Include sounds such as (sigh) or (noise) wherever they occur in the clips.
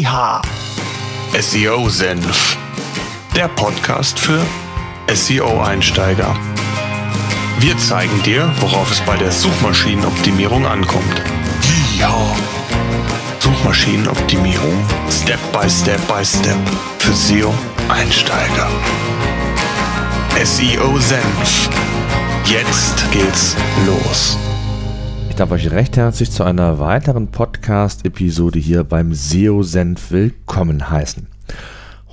Yeehaw! SEO Senf. Der Podcast für SEO-Einsteiger. Wir zeigen dir, worauf es bei der Suchmaschinenoptimierung ankommt. Yeehaw! Suchmaschinenoptimierung Step by Step by Step für SEO-Einsteiger. SEO Senf. Jetzt geht's los. Ich darf euch recht herzlich zu einer weiteren Podcast-Episode hier beim SEO Senf willkommen heißen.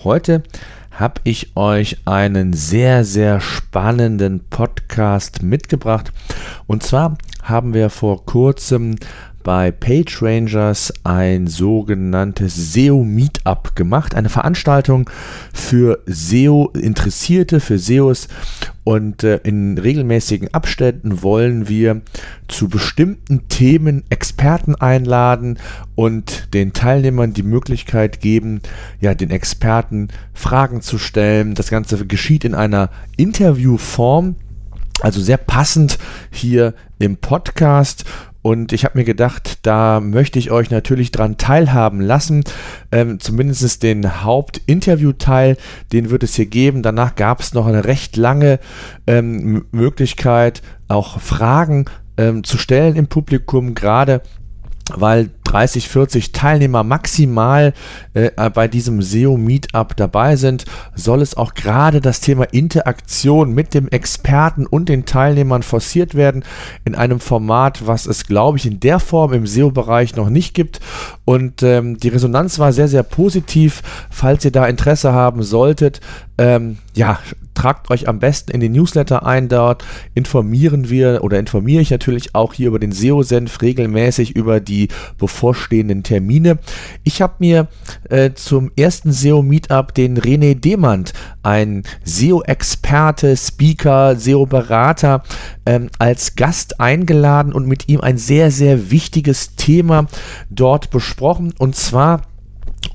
Heute habe ich euch einen sehr, sehr spannenden Podcast mitgebracht. Und zwar haben wir vor kurzem bei PageRangers ein sogenanntes SEO Meetup gemacht, eine Veranstaltung für SEO Interessierte, für SEOs und äh, in regelmäßigen Abständen wollen wir zu bestimmten Themen Experten einladen und den Teilnehmern die Möglichkeit geben, ja, den Experten Fragen zu stellen. Das Ganze geschieht in einer Interviewform. Also sehr passend hier im Podcast und ich habe mir gedacht, da möchte ich euch natürlich dran teilhaben lassen. Ähm, zumindest den Hauptinterviewteil, den wird es hier geben. Danach gab es noch eine recht lange ähm, Möglichkeit, auch Fragen ähm, zu stellen im Publikum, gerade weil 30, 40 Teilnehmer maximal äh, bei diesem SEO Meetup dabei sind, soll es auch gerade das Thema Interaktion mit dem Experten und den Teilnehmern forciert werden in einem Format, was es glaube ich in der Form im SEO-Bereich noch nicht gibt. Und ähm, die Resonanz war sehr, sehr positiv. Falls ihr da Interesse haben solltet, ähm, ja, tragt euch am besten in den Newsletter ein. Dort informieren wir oder informiere ich natürlich auch hier über den SEO-Senf regelmäßig über die bevorstehenden Termine. Ich habe mir äh, zum ersten SEO-Meetup den René Demand, ein SEO-Experte, Speaker, SEO-Berater, ähm, als Gast eingeladen und mit ihm ein sehr, sehr wichtiges Thema dort besprochen. Und zwar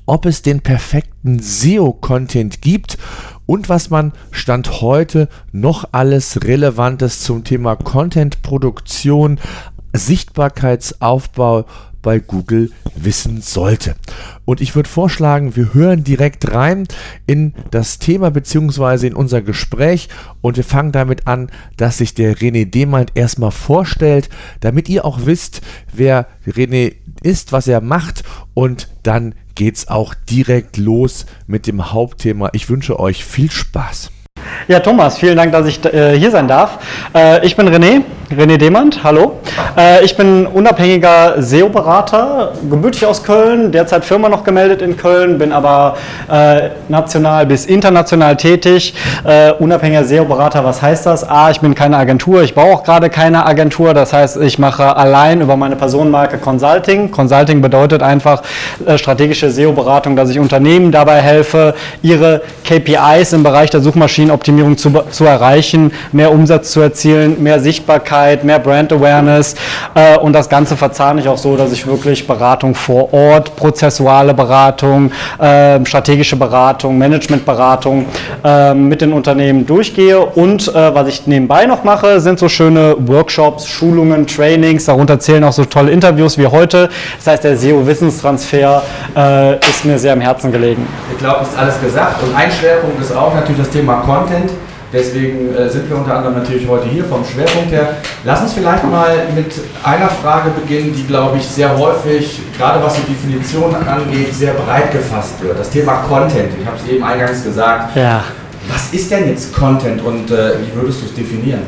ob es den perfekten SEO-Content gibt und was man Stand heute noch alles Relevantes zum Thema Content-Produktion, Sichtbarkeitsaufbau bei Google wissen sollte. Und ich würde vorschlagen, wir hören direkt rein in das Thema bzw. in unser Gespräch und wir fangen damit an, dass sich der René Demand erstmal vorstellt, damit ihr auch wisst, wer René ist, was er macht und dann geht's auch direkt los mit dem Hauptthema. Ich wünsche euch viel Spaß. Ja, Thomas, vielen Dank, dass ich äh, hier sein darf. Äh, ich bin René, René Demand, hallo. Äh, ich bin unabhängiger SEO-Berater, gebürtig aus Köln, derzeit Firma noch gemeldet in Köln, bin aber äh, national bis international tätig. Äh, unabhängiger SEO-Berater, was heißt das? A, ich bin keine Agentur, ich baue auch gerade keine Agentur, das heißt, ich mache allein über meine Personenmarke Consulting. Consulting bedeutet einfach äh, strategische SEO-Beratung, dass ich Unternehmen dabei helfe, ihre KPIs im Bereich der Suchmaschinenoptimierung Optimierung zu, zu erreichen, mehr Umsatz zu erzielen, mehr Sichtbarkeit, mehr Brand Awareness äh, und das Ganze verzahne ich auch so, dass ich wirklich Beratung vor Ort, prozessuale Beratung, äh, strategische Beratung, Managementberatung äh, mit den Unternehmen durchgehe und äh, was ich nebenbei noch mache, sind so schöne Workshops, Schulungen, Trainings, darunter zählen auch so tolle Interviews wie heute. Das heißt, der SEO-Wissenstransfer äh, ist mir sehr am Herzen gelegen. Ich glaube, ist alles gesagt und ein Schwerpunkt ist auch natürlich das Thema Content. Deswegen äh, sind wir unter anderem natürlich heute hier vom Schwerpunkt her. Lass uns vielleicht mal mit einer Frage beginnen, die, glaube ich, sehr häufig, gerade was die Definition angeht, sehr breit gefasst wird. Das Thema Content. Ich habe es eben eingangs gesagt. Ja. Was ist denn jetzt Content und äh, wie würdest du es definieren?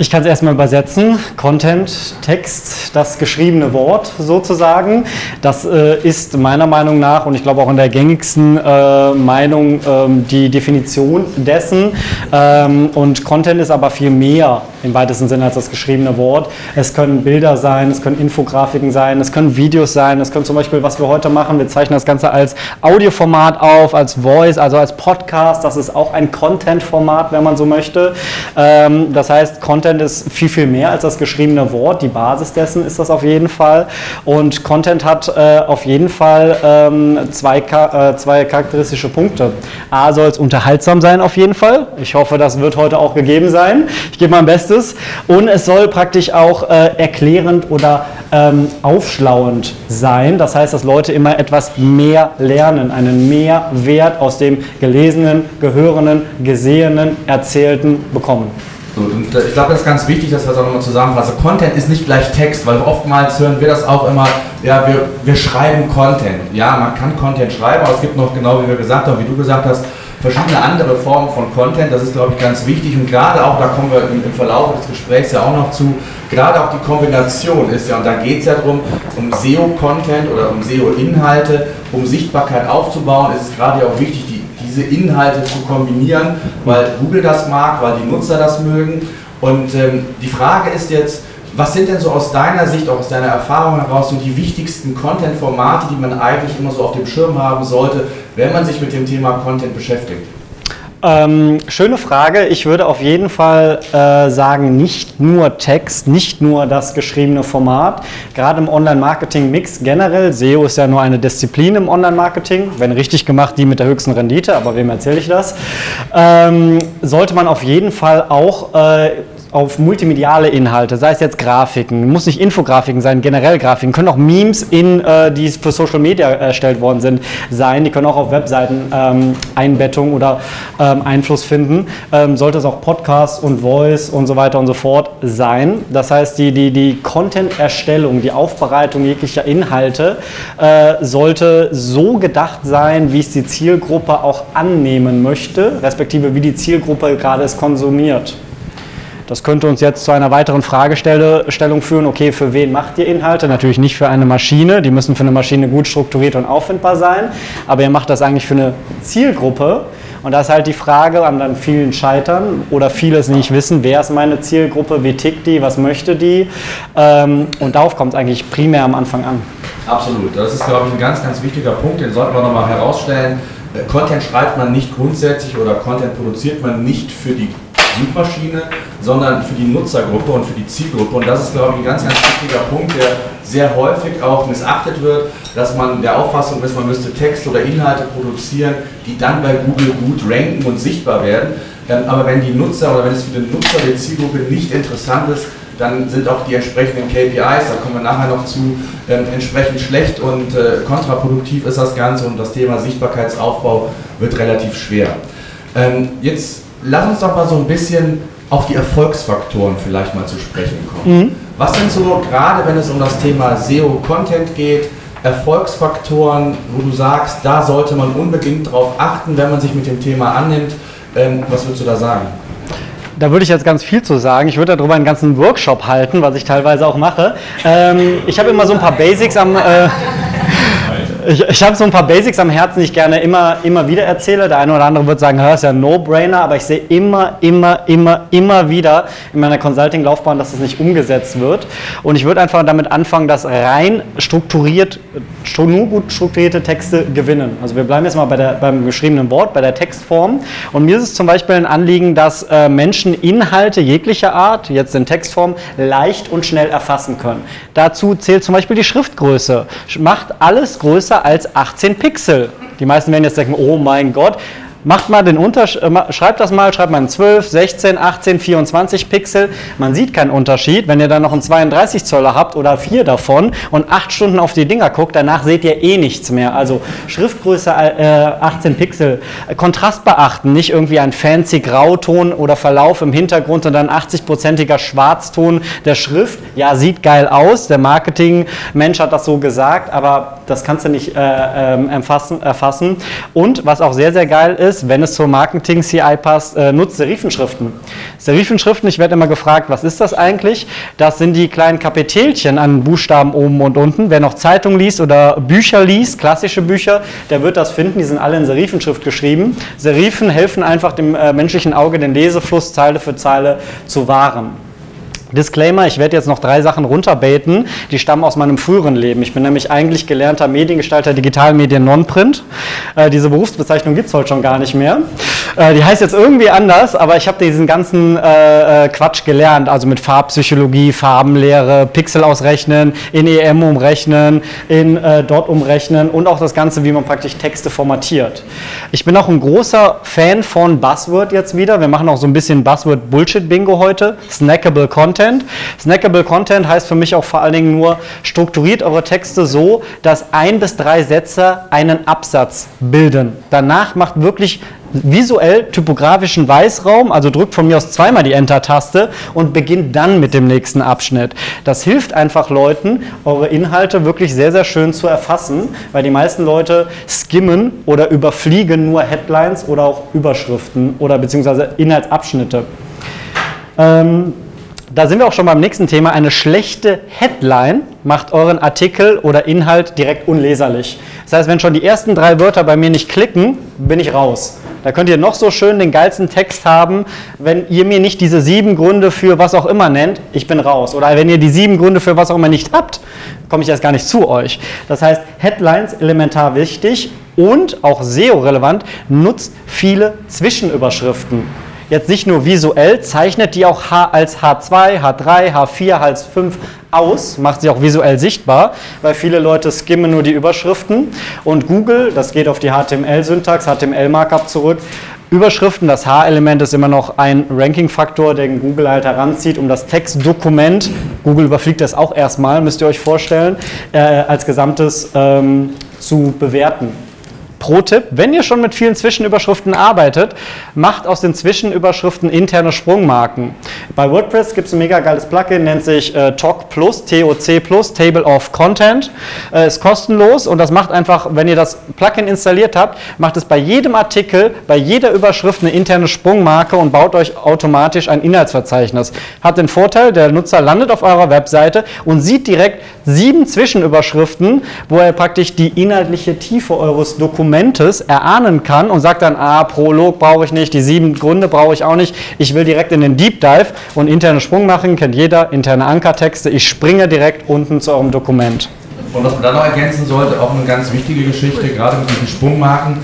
Ich kann es erstmal übersetzen. Content, Text, das geschriebene Wort sozusagen. Das äh, ist meiner Meinung nach und ich glaube auch in der gängigsten äh, Meinung ähm, die Definition dessen. Ähm, und Content ist aber viel mehr im weitesten Sinne als das geschriebene Wort. Es können Bilder sein, es können Infografiken sein, es können Videos sein, es können zum Beispiel, was wir heute machen, wir zeichnen das Ganze als Audioformat auf, als Voice, also als Podcast. Das ist auch ein Content-Format, wenn man so möchte. Ähm, das heißt, Content ist viel, viel mehr als das geschriebene Wort. Die Basis dessen ist das auf jeden Fall. Und Content hat äh, auf jeden Fall ähm, zwei, äh, zwei charakteristische Punkte. A soll es unterhaltsam sein auf jeden Fall. Ich hoffe, das wird heute auch gegeben sein. Ich gebe mein Bestes. Und es soll praktisch auch äh, erklärend oder ähm, aufschlauend sein. Das heißt, dass Leute immer etwas mehr lernen, einen Mehrwert aus dem Gelesenen, Gehörenden, Gesehenen, Erzählten bekommen. Und äh, ich glaube, das ist ganz wichtig, dass wir das auch nochmal zusammenfassen. Content ist nicht gleich Text, weil oftmals hören wir das auch immer, ja, wir, wir schreiben Content. Ja, man kann Content schreiben, aber es gibt noch, genau wie wir gesagt haben, wie du gesagt hast, verschiedene andere Formen von Content. Das ist, glaube ich, ganz wichtig und gerade auch, da kommen wir im, Verlauf des Gesprächs ja auch noch zu, gerade auch die Kombination ist ja, und da geht es ja darum, um SEO-Content oder um SEO-Inhalte, um Sichtbarkeit aufzubauen, ist es gerade ja auch wichtig, die diese Inhalte zu kombinieren, weil Google das mag, weil die Nutzer das mögen. Und ähm, die Frage ist jetzt, was sind denn so aus deiner Sicht, auch aus deiner Erfahrung heraus, so die wichtigsten Content-Formate, die man eigentlich immer so auf dem Schirm haben sollte, wenn man sich mit dem Thema Content beschäftigt? Ähm, schöne Frage. Ich würde auf jeden Fall äh, sagen, nicht nur Text, nicht nur das geschriebene Format. Gerade im Online-Marketing-Mix generell, SEO ist ja nur eine Disziplin im Online-Marketing, wenn richtig gemacht, die mit der höchsten Rendite, aber wem erzähle ich das? Ähm, sollte man auf jeden Fall auch äh, auf multimediale Inhalte, sei es jetzt Grafiken, muss nicht Infografiken sein, generell Grafiken, können auch Memes, in, äh, die für Social Media erstellt worden sind, sein, die können auch auf Webseiten ähm, Einbettung oder ähm, Einfluss finden, ähm, sollte es auch Podcasts und Voice und so weiter und so fort sein. Das heißt, die, die, die Content-Erstellung, die Aufbereitung jeglicher Inhalte äh, sollte so gedacht sein, wie es die Zielgruppe auch annehmen möchte, respektive wie die Zielgruppe gerade es konsumiert. Das könnte uns jetzt zu einer weiteren Fragestellung führen, okay, für wen macht ihr Inhalte? Natürlich nicht für eine Maschine, die müssen für eine Maschine gut strukturiert und auffindbar sein, aber ihr macht das eigentlich für eine Zielgruppe. Und da ist halt die Frage an dann vielen Scheitern oder vieles nicht wissen, wer ist meine Zielgruppe, wie tickt die, was möchte die. Ähm, und darauf kommt es eigentlich primär am Anfang an. Absolut, das ist, glaube ich, ein ganz, ganz wichtiger Punkt, den sollten wir nochmal herausstellen. Äh, Content schreibt man nicht grundsätzlich oder Content produziert man nicht für die Suchmaschine, sondern für die Nutzergruppe und für die Zielgruppe. Und das ist, glaube ich, ein ganz, ganz wichtiger Punkt, der sehr häufig auch missachtet wird, dass man der Auffassung ist, man müsste Texte oder Inhalte produzieren, die dann bei Google gut ranken und sichtbar werden. Ähm, aber wenn die Nutzer oder wenn es für den Nutzer der Zielgruppe nicht interessant ist, dann sind auch die entsprechenden KPIs, da kommen wir nachher noch zu, ähm, entsprechend schlecht und äh, kontraproduktiv ist das Ganze und das Thema Sichtbarkeitsaufbau wird relativ schwer. Ähm, jetzt lass uns doch mal so ein bisschen auf die Erfolgsfaktoren vielleicht mal zu sprechen kommen. Mhm. Was sind so, gerade wenn es um das Thema SEO-Content geht, Erfolgsfaktoren, wo du sagst, da sollte man unbedingt drauf achten, wenn man sich mit dem Thema annimmt? Ähm, was würdest du da sagen? Da würde ich jetzt ganz viel zu sagen. Ich würde darüber einen ganzen Workshop halten, was ich teilweise auch mache. Ähm, ich habe immer so ein paar Basics am. Äh, ich, ich habe so ein paar Basics am Herzen, die ich gerne immer, immer wieder erzähle. Der eine oder andere wird sagen, das ist ja ein No-Brainer, aber ich sehe immer, immer, immer, immer wieder in meiner Consulting-Laufbahn, dass das nicht umgesetzt wird. Und ich würde einfach damit anfangen, dass rein strukturiert, nur gut strukturierte Texte gewinnen. Also wir bleiben jetzt mal bei der, beim geschriebenen Wort, bei der Textform. Und mir ist es zum Beispiel ein Anliegen, dass äh, Menschen Inhalte jeglicher Art, jetzt in Textform, leicht und schnell erfassen können. Dazu zählt zum Beispiel die Schriftgröße. Macht alles größer größer als 18 Pixel. Die meisten werden jetzt denken, oh mein Gott, Macht mal den Unterschied, äh, schreibt das mal, schreibt mal in 12, 16, 18, 24 Pixel. Man sieht keinen Unterschied. Wenn ihr dann noch einen 32 Zoller habt oder vier davon und acht Stunden auf die Dinger guckt, danach seht ihr eh nichts mehr. Also Schriftgröße äh, 18 Pixel. Kontrast beachten, nicht irgendwie ein fancy Grauton oder Verlauf im Hintergrund, sondern 80-prozentiger Schwarzton der Schrift. Ja, sieht geil aus. Der Marketing-Mensch hat das so gesagt, aber das kannst du nicht äh, äh, erfassen. Und was auch sehr, sehr geil ist, ist, wenn es zur Marketing-CI passt, äh, nutzt Serifenschriften. Serifenschriften, ich werde immer gefragt, was ist das eigentlich? Das sind die kleinen Kapitelchen an Buchstaben oben und unten. Wer noch Zeitung liest oder Bücher liest, klassische Bücher, der wird das finden. Die sind alle in Serifenschrift geschrieben. Serifen helfen einfach dem äh, menschlichen Auge, den Lesefluss Zeile für Zeile zu wahren. Disclaimer, ich werde jetzt noch drei Sachen runterbeten, die stammen aus meinem früheren Leben. Ich bin nämlich eigentlich gelernter Mediengestalter Digitalmedien Non-Print. Äh, diese Berufsbezeichnung gibt es heute schon gar nicht mehr. Äh, die heißt jetzt irgendwie anders, aber ich habe diesen ganzen äh, äh, Quatsch gelernt, also mit Farbpsychologie, Farbenlehre, Pixel ausrechnen, in EM umrechnen, in äh, Dot umrechnen und auch das Ganze, wie man praktisch Texte formatiert. Ich bin auch ein großer Fan von Buzzword jetzt wieder. Wir machen auch so ein bisschen Buzzword-Bullshit-Bingo heute. Snackable Content. Snackable Content heißt für mich auch vor allen Dingen nur, strukturiert eure Texte so, dass ein bis drei Sätze einen Absatz bilden. Danach macht wirklich visuell typografischen Weißraum, also drückt von mir aus zweimal die Enter-Taste und beginnt dann mit dem nächsten Abschnitt. Das hilft einfach Leuten, eure Inhalte wirklich sehr, sehr schön zu erfassen, weil die meisten Leute skimmen oder überfliegen nur Headlines oder auch Überschriften oder beziehungsweise Inhaltsabschnitte. Ähm, da sind wir auch schon beim nächsten Thema. Eine schlechte Headline macht euren Artikel oder Inhalt direkt unleserlich. Das heißt, wenn schon die ersten drei Wörter bei mir nicht klicken, bin ich raus. Da könnt ihr noch so schön den geilsten Text haben. Wenn ihr mir nicht diese sieben Gründe für was auch immer nennt, ich bin raus. Oder wenn ihr die sieben Gründe für was auch immer nicht habt, komme ich erst gar nicht zu euch. Das heißt, Headlines elementar wichtig und auch SEO-relevant, nutzt viele Zwischenüberschriften jetzt nicht nur visuell, zeichnet die auch als H2, H3, H4, H5 aus, macht sie auch visuell sichtbar, weil viele Leute skimmen nur die Überschriften und Google, das geht auf die HTML-Syntax, HTML-Markup zurück, Überschriften, das H-Element ist immer noch ein Ranking-Faktor, den Google halt heranzieht, um das Textdokument, Google überfliegt das auch erstmal, müsst ihr euch vorstellen, äh, als Gesamtes ähm, zu bewerten. Pro-Tipp, wenn ihr schon mit vielen Zwischenüberschriften arbeitet, macht aus den Zwischenüberschriften interne Sprungmarken. Bei WordPress gibt es ein mega geiles Plugin, nennt sich äh, TOC Plus, TOC Plus, Table of Content. Äh, ist kostenlos und das macht einfach, wenn ihr das Plugin installiert habt, macht es bei jedem Artikel, bei jeder Überschrift eine interne Sprungmarke und baut euch automatisch ein Inhaltsverzeichnis. Hat den Vorteil, der Nutzer landet auf eurer Webseite und sieht direkt sieben Zwischenüberschriften, wo er praktisch die inhaltliche Tiefe eures Dokuments Dokumentes erahnen kann und sagt dann, ah, Prolog brauche ich nicht, die sieben Gründe brauche ich auch nicht, ich will direkt in den Deep Dive und interne Sprung machen, kennt jeder, interne Ankertexte, ich springe direkt unten zu eurem Dokument. Und was man dann noch ergänzen sollte, auch eine ganz wichtige Geschichte, gerade mit diesen Sprungmarken,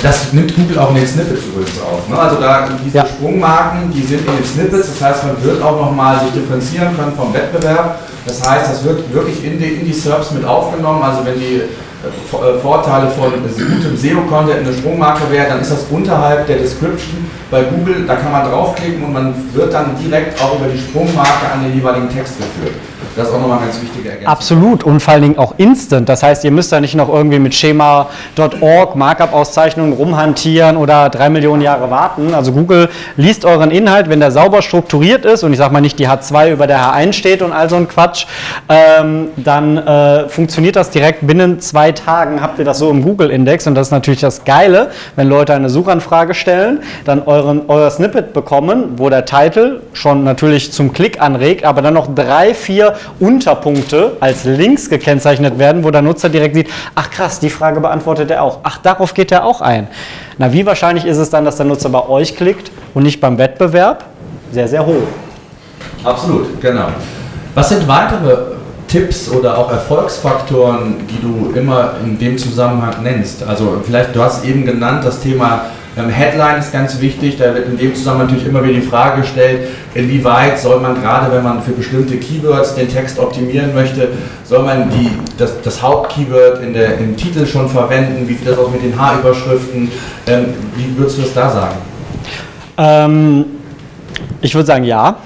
das nimmt Google auch in den Snippets übrigens auf. Ne? Also da diese ja. Sprungmarken, die sind in den Snippets, das heißt, man wird auch nochmal sich differenzieren können vom Wettbewerb. Das heißt, das wird wirklich in die, in die SERPs mit aufgenommen. Also wenn die äh, Vorteile von gutem SEO-Content eine Sprungmarke wäre, dann ist das unterhalb der Description bei Google, da kann man draufklicken und man wird dann direkt auch über die Sprungmarke an den jeweiligen Text geführt. Das ist auch nochmal ein ganz wichtiger Ergänzung. Absolut und vor allen Dingen auch instant. Das heißt, ihr müsst da nicht noch irgendwie mit Schema.org Markup-Auszeichnungen rumhantieren oder drei Millionen Jahre warten. Also Google liest euren Inhalt, wenn der sauber strukturiert ist und ich sage mal nicht die H2 über der H1 steht und all so ein Quatsch, ähm, dann äh, funktioniert das direkt binnen zwei Tagen. Habt ihr das so im Google-Index und das ist natürlich das Geile, wenn Leute eine Suchanfrage stellen, dann euren, euer Snippet bekommen, wo der Titel schon natürlich zum Klick anregt, aber dann noch drei, vier Unterpunkte als Links gekennzeichnet werden, wo der Nutzer direkt sieht, ach krass, die Frage beantwortet er auch. Ach, darauf geht er auch ein. Na, wie wahrscheinlich ist es dann, dass der Nutzer bei euch klickt und nicht beim Wettbewerb? Sehr, sehr hoch. Absolut, genau. Was sind weitere Tipps oder auch Erfolgsfaktoren, die du immer in dem Zusammenhang nennst? Also vielleicht, du hast eben genannt das Thema Headline ist ganz wichtig, da wird in dem Zusammenhang natürlich immer wieder die Frage gestellt, inwieweit soll man gerade, wenn man für bestimmte Keywords den Text optimieren möchte, soll man die, das, das Hauptkeyword in der, im Titel schon verwenden, wie sieht das aus mit den H-Überschriften, ähm, wie würdest du das da sagen? Ähm, ich würde sagen ja.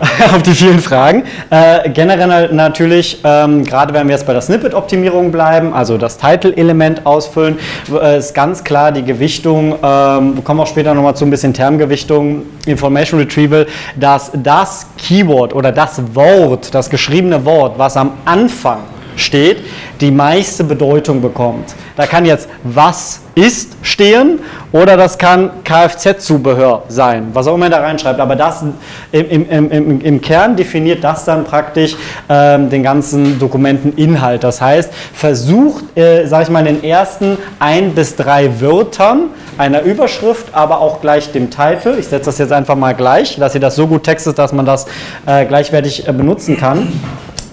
(laughs) auf die vielen Fragen. Äh, generell natürlich, ähm, gerade wenn wir jetzt bei der Snippet-Optimierung bleiben, also das Title-Element ausfüllen, äh, ist ganz klar die Gewichtung, ähm, wir kommen auch später nochmal zu ein bisschen Termgewichtung, Information Retrieval, dass das Keyword oder das Wort, das geschriebene Wort, was am Anfang steht, die meiste Bedeutung bekommt. Da kann jetzt was ist stehen oder das kann Kfz-Zubehör sein, was auch immer da reinschreibt. Aber das im, im, im, im Kern definiert das dann praktisch ähm, den ganzen Dokumenteninhalt. Das heißt, versucht, äh, sage ich mal, in den ersten ein bis drei Wörtern einer Überschrift, aber auch gleich dem Titel. Ich setze das jetzt einfach mal gleich, dass ihr das so gut textet, dass man das äh, gleichwertig äh, benutzen kann.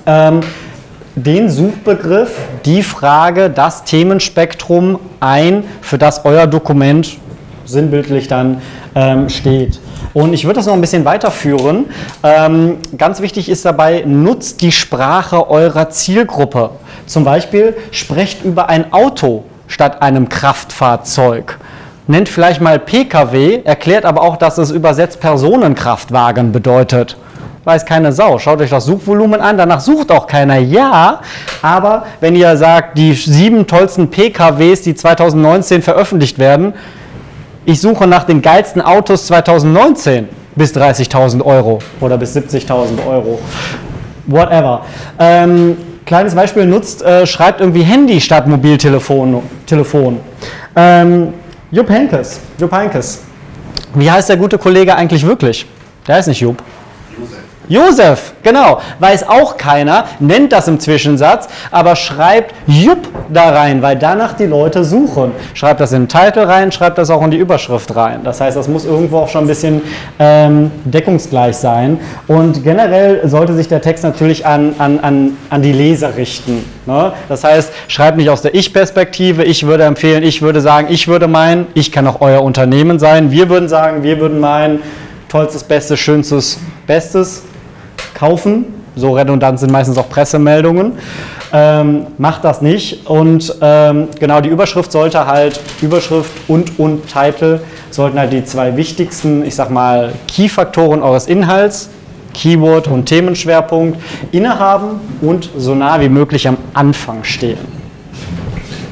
Ähm, den Suchbegriff, die Frage, das Themenspektrum ein, für das euer Dokument sinnbildlich dann ähm, steht. Und ich würde das noch ein bisschen weiterführen. Ähm, ganz wichtig ist dabei, nutzt die Sprache eurer Zielgruppe. Zum Beispiel sprecht über ein Auto statt einem Kraftfahrzeug. Nennt vielleicht mal Pkw, erklärt aber auch, dass es übersetzt Personenkraftwagen bedeutet weiß keine Sau. Schaut euch das Suchvolumen an, danach sucht auch keiner. Ja, aber wenn ihr sagt, die sieben tollsten PKWs, die 2019 veröffentlicht werden, ich suche nach den geilsten Autos 2019 bis 30.000 Euro oder bis 70.000 Euro. Whatever. Ähm, kleines Beispiel nutzt, äh, schreibt irgendwie Handy statt Mobiltelefon. Telefon. Ähm, Jupp Henkes. Jupp Henkes. Wie heißt der gute Kollege eigentlich wirklich? Der ist nicht Jupp. Josef, genau, weiß auch keiner, nennt das im Zwischensatz, aber schreibt Jupp da rein, weil danach die Leute suchen. Schreibt das in den Titel rein, schreibt das auch in die Überschrift rein. Das heißt, das muss irgendwo auch schon ein bisschen ähm, deckungsgleich sein. Und generell sollte sich der Text natürlich an, an, an, an die Leser richten. Ne? Das heißt, schreibt nicht aus der Ich-Perspektive. Ich würde empfehlen, ich würde sagen, ich würde meinen, ich kann auch euer Unternehmen sein. Wir würden sagen, wir würden meinen, tollstes, bestes, schönstes, bestes kaufen. So redundant sind meistens auch Pressemeldungen. Ähm, macht das nicht. Und ähm, genau die Überschrift sollte halt, Überschrift und und Titel sollten halt die zwei wichtigsten, ich sag mal, Key-Faktoren eures Inhalts, Keyword und Themenschwerpunkt, innehaben und so nah wie möglich am Anfang stehen.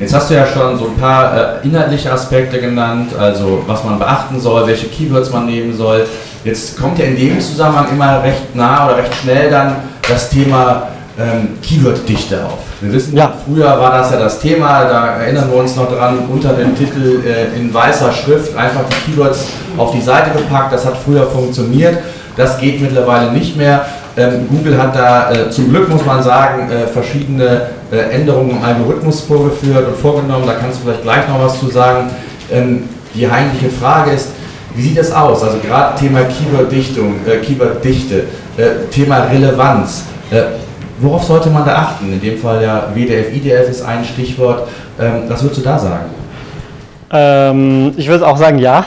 Jetzt hast du ja schon so ein paar äh, inhaltliche Aspekte genannt, also was man beachten soll, welche Keywords man nehmen soll. Jetzt kommt ja in dem Zusammenhang immer recht nah oder recht schnell dann das Thema ähm, Keyword-Dichte auf. Wir wissen, ja. früher war das ja das Thema, da erinnern wir uns noch dran, unter dem Titel äh, in weißer Schrift einfach die Keywords auf die Seite gepackt. Das hat früher funktioniert. Das geht mittlerweile nicht mehr. Ähm, Google hat da äh, zum Glück, muss man sagen, äh, verschiedene äh, Änderungen im Algorithmus vorgeführt und vorgenommen. Da kannst du vielleicht gleich noch was zu sagen. Ähm, die eigentliche Frage ist, wie sieht das aus? Also gerade Thema Keyword-Dichtung, Keyword-Dichte, Thema Relevanz. Worauf sollte man da achten? In dem Fall ja WDF, IDF ist ein Stichwort. Ähm, was würdest du da sagen? Ich würde auch sagen, ja.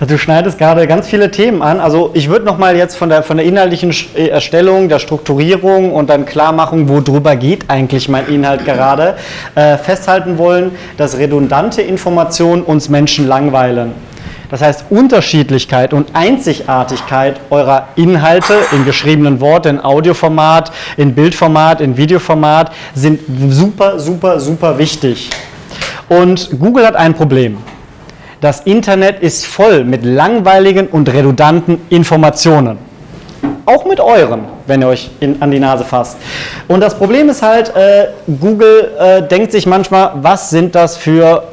Also du schneidest gerade ganz viele Themen an. Also ich würde nochmal jetzt von der, von der inhaltlichen äh, Erstellung, der Strukturierung und dann Klarmachung, worüber geht eigentlich mein Inhalt gerade, äh, festhalten wollen, dass redundante Informationen uns Menschen langweilen. Das heißt, Unterschiedlichkeit und Einzigartigkeit eurer Inhalte in geschriebenen Wort, in Audioformat, in Bildformat, in Videoformat sind super, super, super wichtig. Und Google hat ein Problem. Das Internet ist voll mit langweiligen und redundanten Informationen. Auch mit euren, wenn ihr euch in, an die Nase fasst. Und das Problem ist halt, äh, Google äh, denkt sich manchmal, was sind das für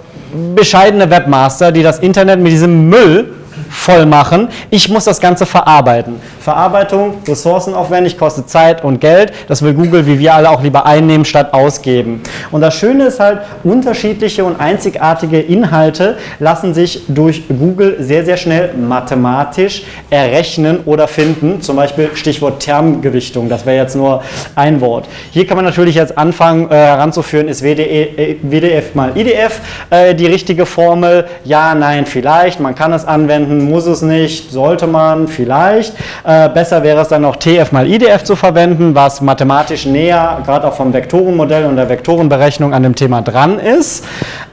bescheidene Webmaster, die das Internet mit diesem Müll voll machen. Ich muss das Ganze verarbeiten. Verarbeitung, ressourcenaufwendig, kostet Zeit und Geld. Das will Google, wie wir alle, auch lieber einnehmen statt ausgeben. Und das Schöne ist halt, unterschiedliche und einzigartige Inhalte lassen sich durch Google sehr, sehr schnell mathematisch errechnen oder finden. Zum Beispiel Stichwort Termgewichtung. Das wäre jetzt nur ein Wort. Hier kann man natürlich jetzt anfangen äh, heranzuführen, ist WDE, äh, WDF mal IDF äh, die richtige Formel? Ja, nein, vielleicht. Man kann es anwenden muss es nicht, sollte man vielleicht. Äh, besser wäre es dann auch TF mal IDF zu verwenden, was mathematisch näher, gerade auch vom Vektorenmodell und der Vektorenberechnung an dem Thema dran ist.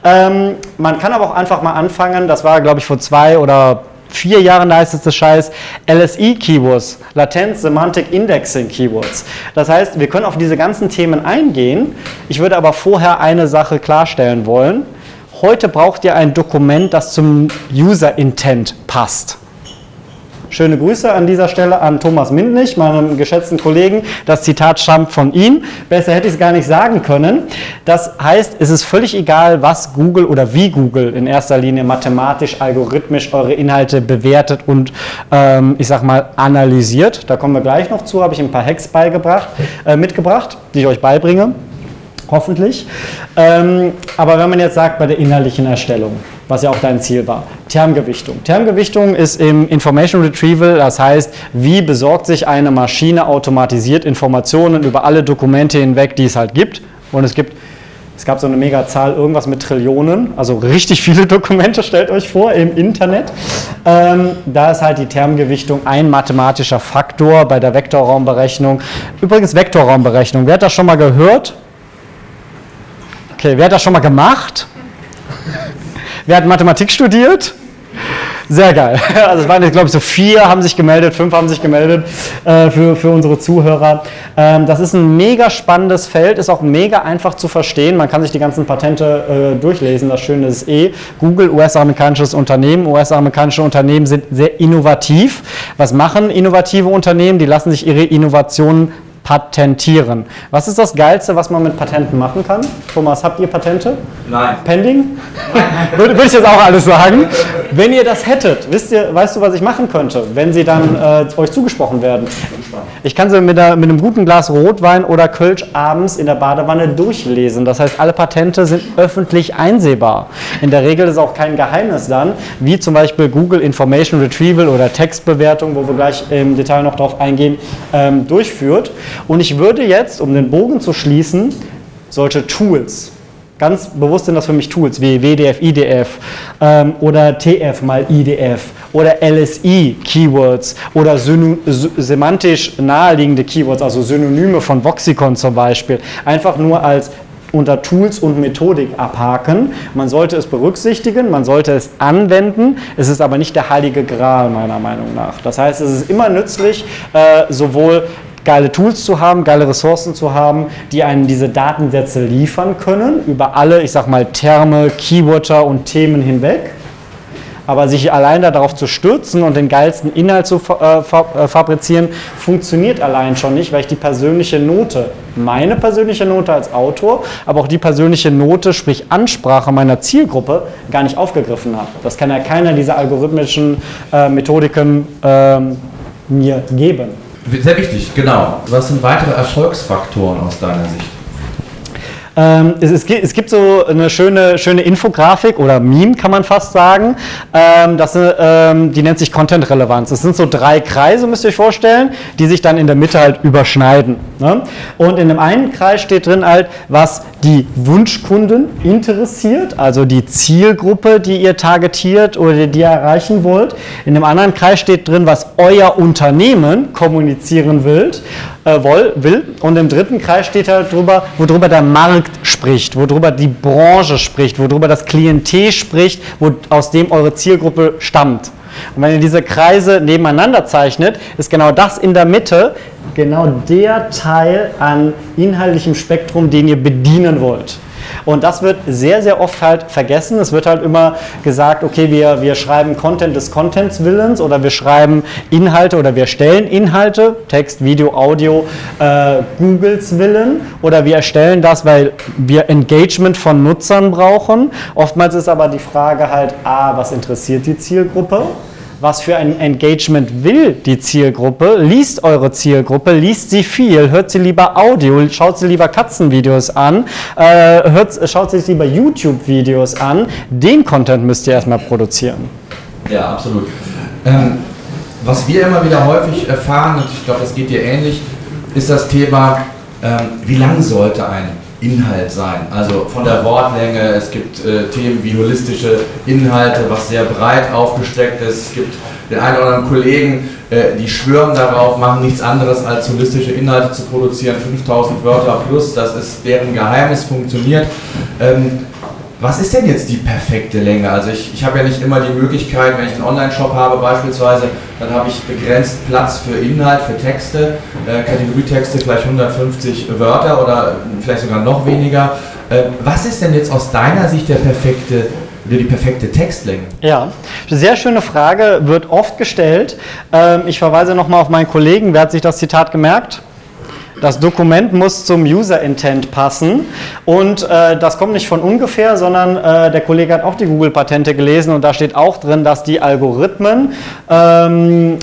Ähm, man kann aber auch einfach mal anfangen, das war glaube ich vor zwei oder vier Jahren leistet es Scheiß, LSI-Keywords, Latent Semantic Indexing Keywords. Das heißt, wir können auf diese ganzen Themen eingehen. Ich würde aber vorher eine Sache klarstellen wollen. Heute braucht ihr ein Dokument, das zum User Intent passt. Schöne Grüße an dieser Stelle an Thomas Mindlich, meinem geschätzten Kollegen. Das Zitat stammt von ihm. Besser hätte ich es gar nicht sagen können. Das heißt, es ist völlig egal, was Google oder wie Google in erster Linie mathematisch, algorithmisch eure Inhalte bewertet und, ähm, ich sag mal, analysiert. Da kommen wir gleich noch zu, habe ich ein paar Hacks beigebracht, äh, mitgebracht, die ich euch beibringe hoffentlich. Ähm, aber wenn man jetzt sagt, bei der inhaltlichen Erstellung, was ja auch dein Ziel war, Termgewichtung. Termgewichtung ist im Information Retrieval, das heißt, wie besorgt sich eine Maschine automatisiert Informationen über alle Dokumente hinweg, die es halt gibt. Und es gibt Es gab so eine Megazahl, irgendwas mit Trillionen, also richtig viele (laughs) Dokumente, stellt euch vor, im Internet. Ähm, da ist halt die Termgewichtung ein mathematischer Faktor bei der Vektorraumberechnung. Übrigens Vektorraumberechnung, wer hat das schon mal gehört? Okay, wer hat das schon mal gemacht? Wer hat Mathematik studiert? Sehr geil. (laughs) Also es waren jetzt, glaube ich, so vier haben sich gemeldet, fünf haben sich gemeldet äh, für, für unsere Zuhörer. Ähm, das ist ein mega spannendes Feld, ist auch mega einfach zu verstehen. Man kann sich die ganzen Patente äh, durchlesen. Das Schöne ist eh, Google, US-amerikanisches Unternehmen. US-amerikanische Unternehmen sind sehr innovativ. Was machen innovative Unternehmen? Die lassen sich ihre Innovationen patentieren. Was ist das Geilste, was man mit Patenten machen kann? Thomas, habt ihr Patente? Nein. Pending? (laughs) würde, würde ich jetzt auch alles sagen. Wenn ihr das hättet, wisst ihr, weißt du, was ich machen könnte, wenn sie dann äh, euch zugesprochen werden? Ich kann sie mit, der, mit einem guten Glas Rotwein oder Kölsch abends in der Badewanne durchlesen. Das heißt, alle Patente sind öffentlich einsehbar. In der Regel ist auch kein Geheimnis dann, wie zum Beispiel Google Information Retrieval oder Textbewertung, wo wir gleich im Detail noch darauf eingehen, ähm, durchführt. Und ich würde jetzt, um den Bogen zu schließen, solche Tools, ganz bewusst sind das für mich Tools wie WDF, IDF ähm, oder TF mal IDF oder LSI Keywords oder semantisch naheliegende Keywords, also Synonyme von Voxicon zum Beispiel, einfach nur als unter Tools und Methodik abhaken. Man sollte es berücksichtigen, man sollte es anwenden. Es ist aber nicht der heilige Gral meiner Meinung nach. Das heißt, es ist immer nützlich, äh, sowohl geile Tools zu haben, geile Ressourcen zu haben, die einen diese Datensätze liefern können, über alle, ich sag mal, Terme, Keywörter und Themen hinweg. Aber sich allein darauf zu stürzen und den geilsten Inhalt zu äh, äh, fabrizieren, funktioniert allein schon nicht, weil ich die persönliche Note, meine persönliche Note als Autor, aber auch die persönliche Note, sprich Ansprache meiner Zielgruppe, gar nicht aufgegriffen habe. Das kann ja keiner dieser algorithmischen äh, Methodiken äh, mir geben. Sehr wichtig, genau. Was sind weitere Erfolgsfaktoren aus deiner Sicht? Ähm, es, es, es, gibt so eine schöne, schöne Infografik oder Meme, kann man fast sagen. Ähm, das, ähm, die nennt sich Content-Relevanz. Es sind so drei Kreise, müsst ihr euch vorstellen, die sich dann in der Mitte halt überschneiden. Ne? Und in dem einen Kreis steht drin halt, was die Wunschkunden interessiert, also die Zielgruppe, die ihr targetiert oder die ihr erreichen wollt. In dem anderen Kreis steht drin, was euer Unternehmen kommunizieren will. Äh, will. Und im dritten Kreis steht halt drüber, worüber der Markt spricht, worüber die Branche spricht, worüber das Klientel spricht, wo, aus dem eure Zielgruppe stammt. Und wenn ihr diese Kreise nebeneinander zeichnet, ist genau das in der Mitte genau der Teil an inhaltlichem Spektrum, den ihr bedienen wollt. Und das wird sehr, sehr oft halt vergessen. Es wird halt immer gesagt, okay, wir, wir schreiben Content des Contents Willens oder wir schreiben Inhalte oder wir erstellen Inhalte, Text, Video, Audio, äh, Googles Willen oder wir erstellen das, weil wir Engagement von Nutzern brauchen. Oftmals ist aber die Frage halt, a, was interessiert die Zielgruppe? Was für ein Engagement will die Zielgruppe, liest eure Zielgruppe, liest sie viel, hört sie lieber Audio, schaut sie lieber Katzenvideos an, äh, hört, schaut sich lieber YouTube-Videos an. Den Content müsst ihr erstmal produzieren. Ja, absolut. Ähm, was wir immer wieder häufig erfahren, und ich glaube, das geht dir ähnlich, ist das Thema, ähm, wie lang sollte ein Inhalt sein. Also von der Wortlänge, es gibt äh, Themen wie holistische Inhalte, was sehr breit aufgestreckt ist. Es gibt den einen oder anderen Kollegen, äh, die schwören darauf, machen nichts anderes als holistische Inhalte zu produzieren, 5000 Wörter plus, das ist deren Geheimnis, funktioniert. Ähm, was ist denn jetzt die perfekte Länge? Also ich, ich habe ja nicht immer die Möglichkeit, wenn ich einen Online-Shop habe beispielsweise, dann habe ich begrenzt Platz für Inhalt, für Texte, äh, Kategorietexte vielleicht 150 Wörter oder vielleicht sogar noch weniger. Äh, was ist denn jetzt aus deiner Sicht der perfekte die perfekte Textlänge? Ja, sehr schöne Frage, wird oft gestellt. Ähm, ich verweise nochmal auf meinen Kollegen, wer hat sich das Zitat gemerkt? Das Dokument muss zum User Intent passen und äh, das kommt nicht von ungefähr, sondern äh, der Kollege hat auch die Google-Patente gelesen und da steht auch drin, dass die Algorithmen ähm,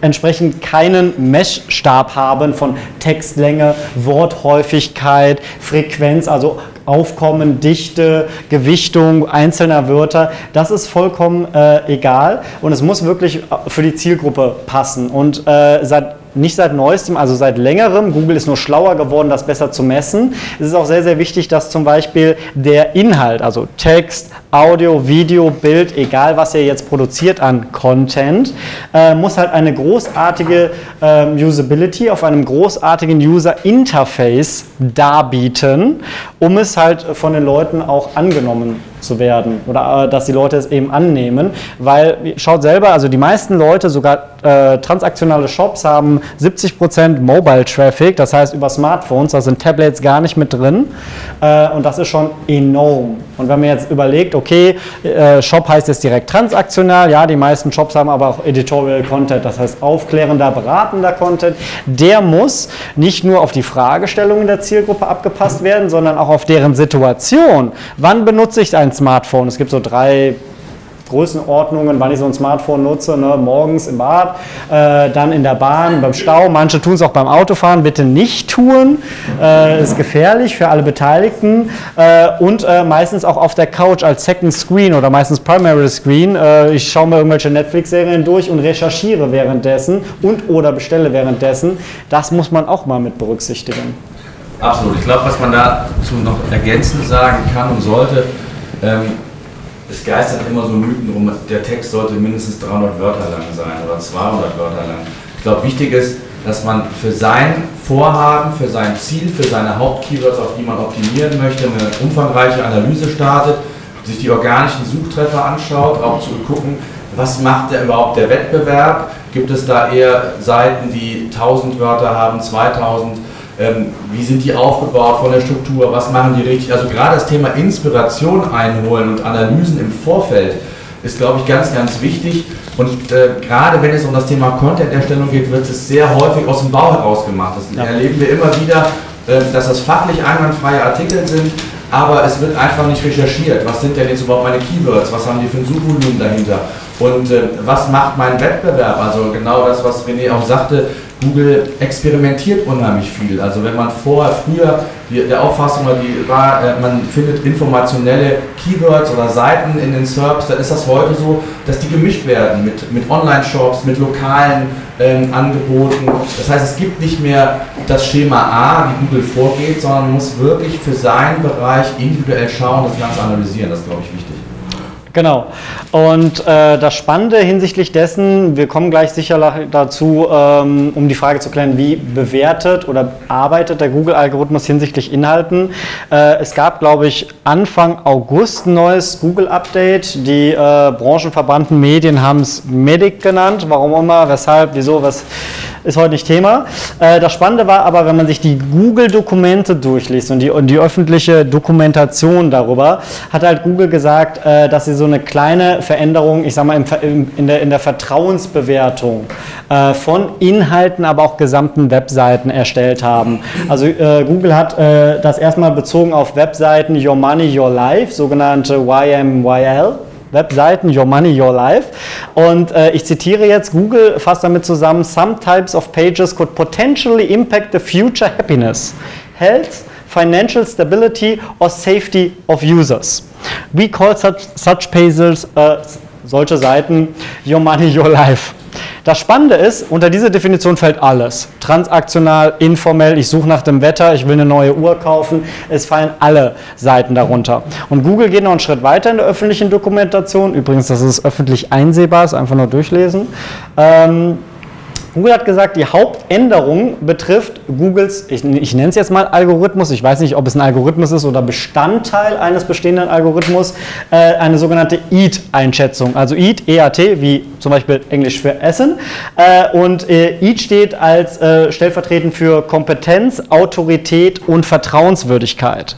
entsprechend keinen Messstab haben von Textlänge, Worthäufigkeit, Frequenz, also Aufkommen, Dichte, Gewichtung einzelner Wörter. Das ist vollkommen äh, egal und es muss wirklich für die Zielgruppe passen. Und äh, seit nicht seit neuestem, also seit längerem. Google ist nur schlauer geworden, das besser zu messen. Es ist auch sehr, sehr wichtig, dass zum Beispiel der Inhalt, also Text, Audio, Video, Bild, egal was ihr jetzt produziert an Content, äh, muss halt eine großartige äh, Usability auf einem großartigen User Interface darbieten, um es halt von den Leuten auch angenommen zu werden oder äh, dass die Leute es eben annehmen, weil schaut selber, also die meisten Leute, sogar äh, transaktionale Shops haben 70% Mobile Traffic, das heißt über Smartphones, da sind Tablets gar nicht mit drin äh, und das ist schon enorm. Und wenn man jetzt überlegt, okay, äh, Shop heißt jetzt direkt transaktional, ja, die meisten Shops haben aber auch Editorial Content, das heißt aufklärender, beratender Content, der muss nicht nur auf die Fragestellungen der Zielgruppe abgepasst werden, sondern auch auf deren Situation. Wann benutze ich ein Smartphone? Es gibt so drei Größenordnungen, wann ich so ein Smartphone nutze, ne? morgens im Bad, äh, dann in der Bahn, beim Stau, manche tun es auch beim Autofahren, bitte nicht tun, äh, ist gefährlich für alle Beteiligten äh, und äh, meistens auch auf der Couch als Second Screen oder meistens Primary Screen. Äh, ich schaue mir irgendwelche Netflix-Serien durch und recherchiere währenddessen und oder bestelle währenddessen. Das muss man auch mal mit berücksichtigen. Absolut. Ich glaube, was man dazu noch ergänzend sagen kann und sollte, ähm, es geistern immer so Mythen rum, der Text sollte mindestens 300 Wörter lang sein oder 200 Wörter lang. Ich glaube, wichtig ist, dass man für sein Vorhaben, für sein Ziel, für seine Hauptkeywords, auf die man optimieren möchte, eine umfangreiche Analyse startet, sich die organischen Suchtreffer anschaut, auch zu gucken, was macht denn überhaupt der Wettbewerb? Gibt es da eher Seiten, die 1000 Wörter haben, 2000? Ähm, wie sind die aufgebaut von der Struktur, was machen die richtig. Also gerade das Thema Inspiration einholen und Analysen im Vorfeld ist, glaube ich, ganz, ganz wichtig. Und äh, gerade wenn es um das Thema Content-Erstellung geht, wird es sehr häufig aus dem Bau heraus gemacht. Das ja. erleben wir immer wieder, äh, dass das fachlich einwandfreie Artikel sind, aber es wird einfach nicht recherchiert. Was sind denn jetzt überhaupt meine Keywords? Was haben die für ein Suchvolumen dahinter? Und äh, was macht mein Wettbewerb? Also genau das, was René auch sagte, Google experimentiert unheimlich viel. Also wenn man vorher, früher die, der Auffassung war, die war, äh, man findet informationelle Keywords oder Seiten in den SERPs, dann ist das heute so, dass die gemischt werden mit, mit Online-Shops, mit lokalen ähm, Angeboten. Das heißt, es gibt nicht mehr das Schema A, wie Google vorgeht, sondern man muss wirklich für seinen Bereich individuell schauen, das Ganze analysieren. Das ist, glaube ich, wichtig. Genau. Und äh, das Spannende hinsichtlich dessen, wir kommen gleich sicher dazu, ähm, um die Frage zu klären, wie bewertet oder arbeitet der Google-Algorithmus hinsichtlich Inhalten. Äh, es gab, glaube ich, Anfang August ein neues Google-Update. Die äh, branchenverbannten Medien haben es Medic genannt. Warum immer, weshalb, wieso, was ist heute nicht Thema. Äh, das Spannende war aber, wenn man sich die Google-Dokumente durchliest und die, und die öffentliche Dokumentation darüber, hat halt Google gesagt, äh, dass sie so eine kleine Veränderung, ich sag mal, in der, in der Vertrauensbewertung äh, von Inhalten, aber auch gesamten Webseiten erstellt haben. Also Google hat das erstmal bezogen auf Webseiten Your Money, Your Life, sogenannte YMYL. Webseiten, Your Money, Your Life. Und äh, ich zitiere jetzt, Google fasst damit zusammen, some types of pages could potentially impact the future happiness, health, financial stability or safety of users. We call such, such pages, äh, solche Seiten, Your Money, (laughs) Your Life. Das Spannende ist, unter diese Definition fällt alles. Transaktional, informell, ich suche nach dem Wetter, ich will eine neue Uhr kaufen. Es fallen alle Seiten darunter. Und Google geht noch einen Schritt weiter in der öffentlichen Dokumentation. Übrigens, das ist öffentlich einsehbar, ist einfach nur durchlesen. Ähm, Google hat gesagt, die Hauptänderung betrifft Googles, ich, ich nenne es jetzt mal Algorithmus, ich weiß nicht, ob es ein Algorithmus ist oder Bestandteil eines bestehenden Algorithmus, äh, eine sogenannte EAT-Einschätzung. Also EAT, EAT, wie zum Beispiel Englisch für Essen. Äh, und äh, EAT steht als äh, stellvertretend für Kompetenz, Autorität und Vertrauenswürdigkeit.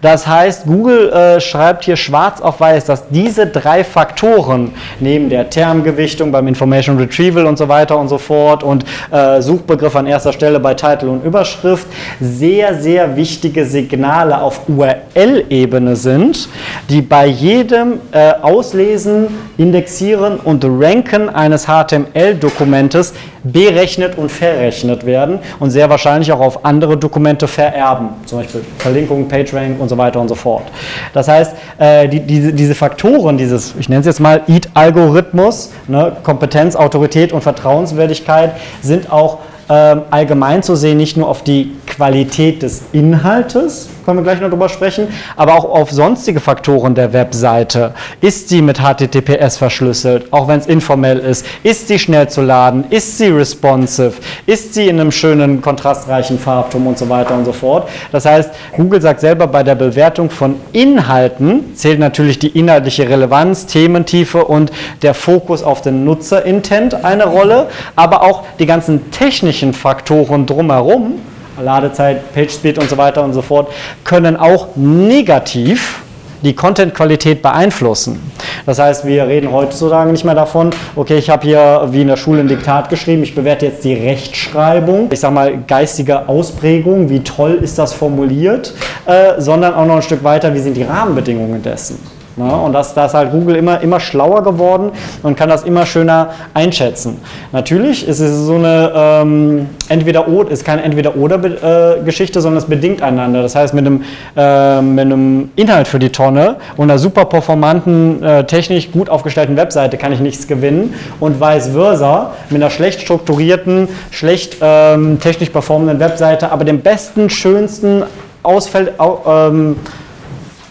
Das heißt, Google äh, schreibt hier schwarz auf weiß, dass diese drei Faktoren neben der Termgewichtung beim Information Retrieval und so weiter und so fort und äh, Suchbegriff an erster Stelle bei Titel und Überschrift sehr, sehr wichtige Signale auf URL-Ebene sind, die bei jedem äh, Auslesen, Indexieren und Ranken eines HTML-Dokumentes berechnet und verrechnet werden und sehr wahrscheinlich auch auf andere Dokumente vererben, zum Beispiel Verlinkung, PageRank und so weiter und so fort. Das heißt, äh, die, diese, diese Faktoren, dieses, ich nenne es jetzt mal EAT-Algorithmus, ne, Kompetenz, Autorität und Vertrauenswürdigkeit, sind auch ähm, allgemein zu sehen, nicht nur auf die Qualität des Inhaltes, können wir gleich noch drüber sprechen, aber auch auf sonstige Faktoren der Webseite. Ist sie mit HTTPS verschlüsselt, auch wenn es informell ist? Ist sie schnell zu laden? Ist sie responsive? Ist sie in einem schönen, kontrastreichen Farbton und so weiter und so fort? Das heißt, Google sagt selber, bei der Bewertung von Inhalten zählt natürlich die inhaltliche Relevanz, Thementiefe und der Fokus auf den Nutzerintent eine Rolle, aber auch die ganzen technischen Faktoren drumherum Ladezeit, PageSpeed und so weiter und so fort, können auch negativ die Content-Qualität beeinflussen. Das heißt, wir reden heutzutage nicht mehr davon, okay, ich habe hier wie in der Schule ein Diktat geschrieben, ich bewerte jetzt die Rechtschreibung, ich sage mal geistige Ausprägung, wie toll ist das formuliert, äh, sondern auch noch ein Stück weiter, wie sind die Rahmenbedingungen dessen. Ja, und da ist halt Google immer, immer schlauer geworden und kann das immer schöner einschätzen. Natürlich ist es so eine ähm, entweder oder ist keine Entweder-Oder-Geschichte, sondern es bedingt einander. Das heißt, mit einem, äh, mit einem Inhalt für die Tonne und einer super performanten, äh, technisch gut aufgestellten Webseite kann ich nichts gewinnen und vice versa mit einer schlecht strukturierten, schlecht ähm, technisch performenden Webseite, aber dem besten, schönsten, Ausfall, ähm,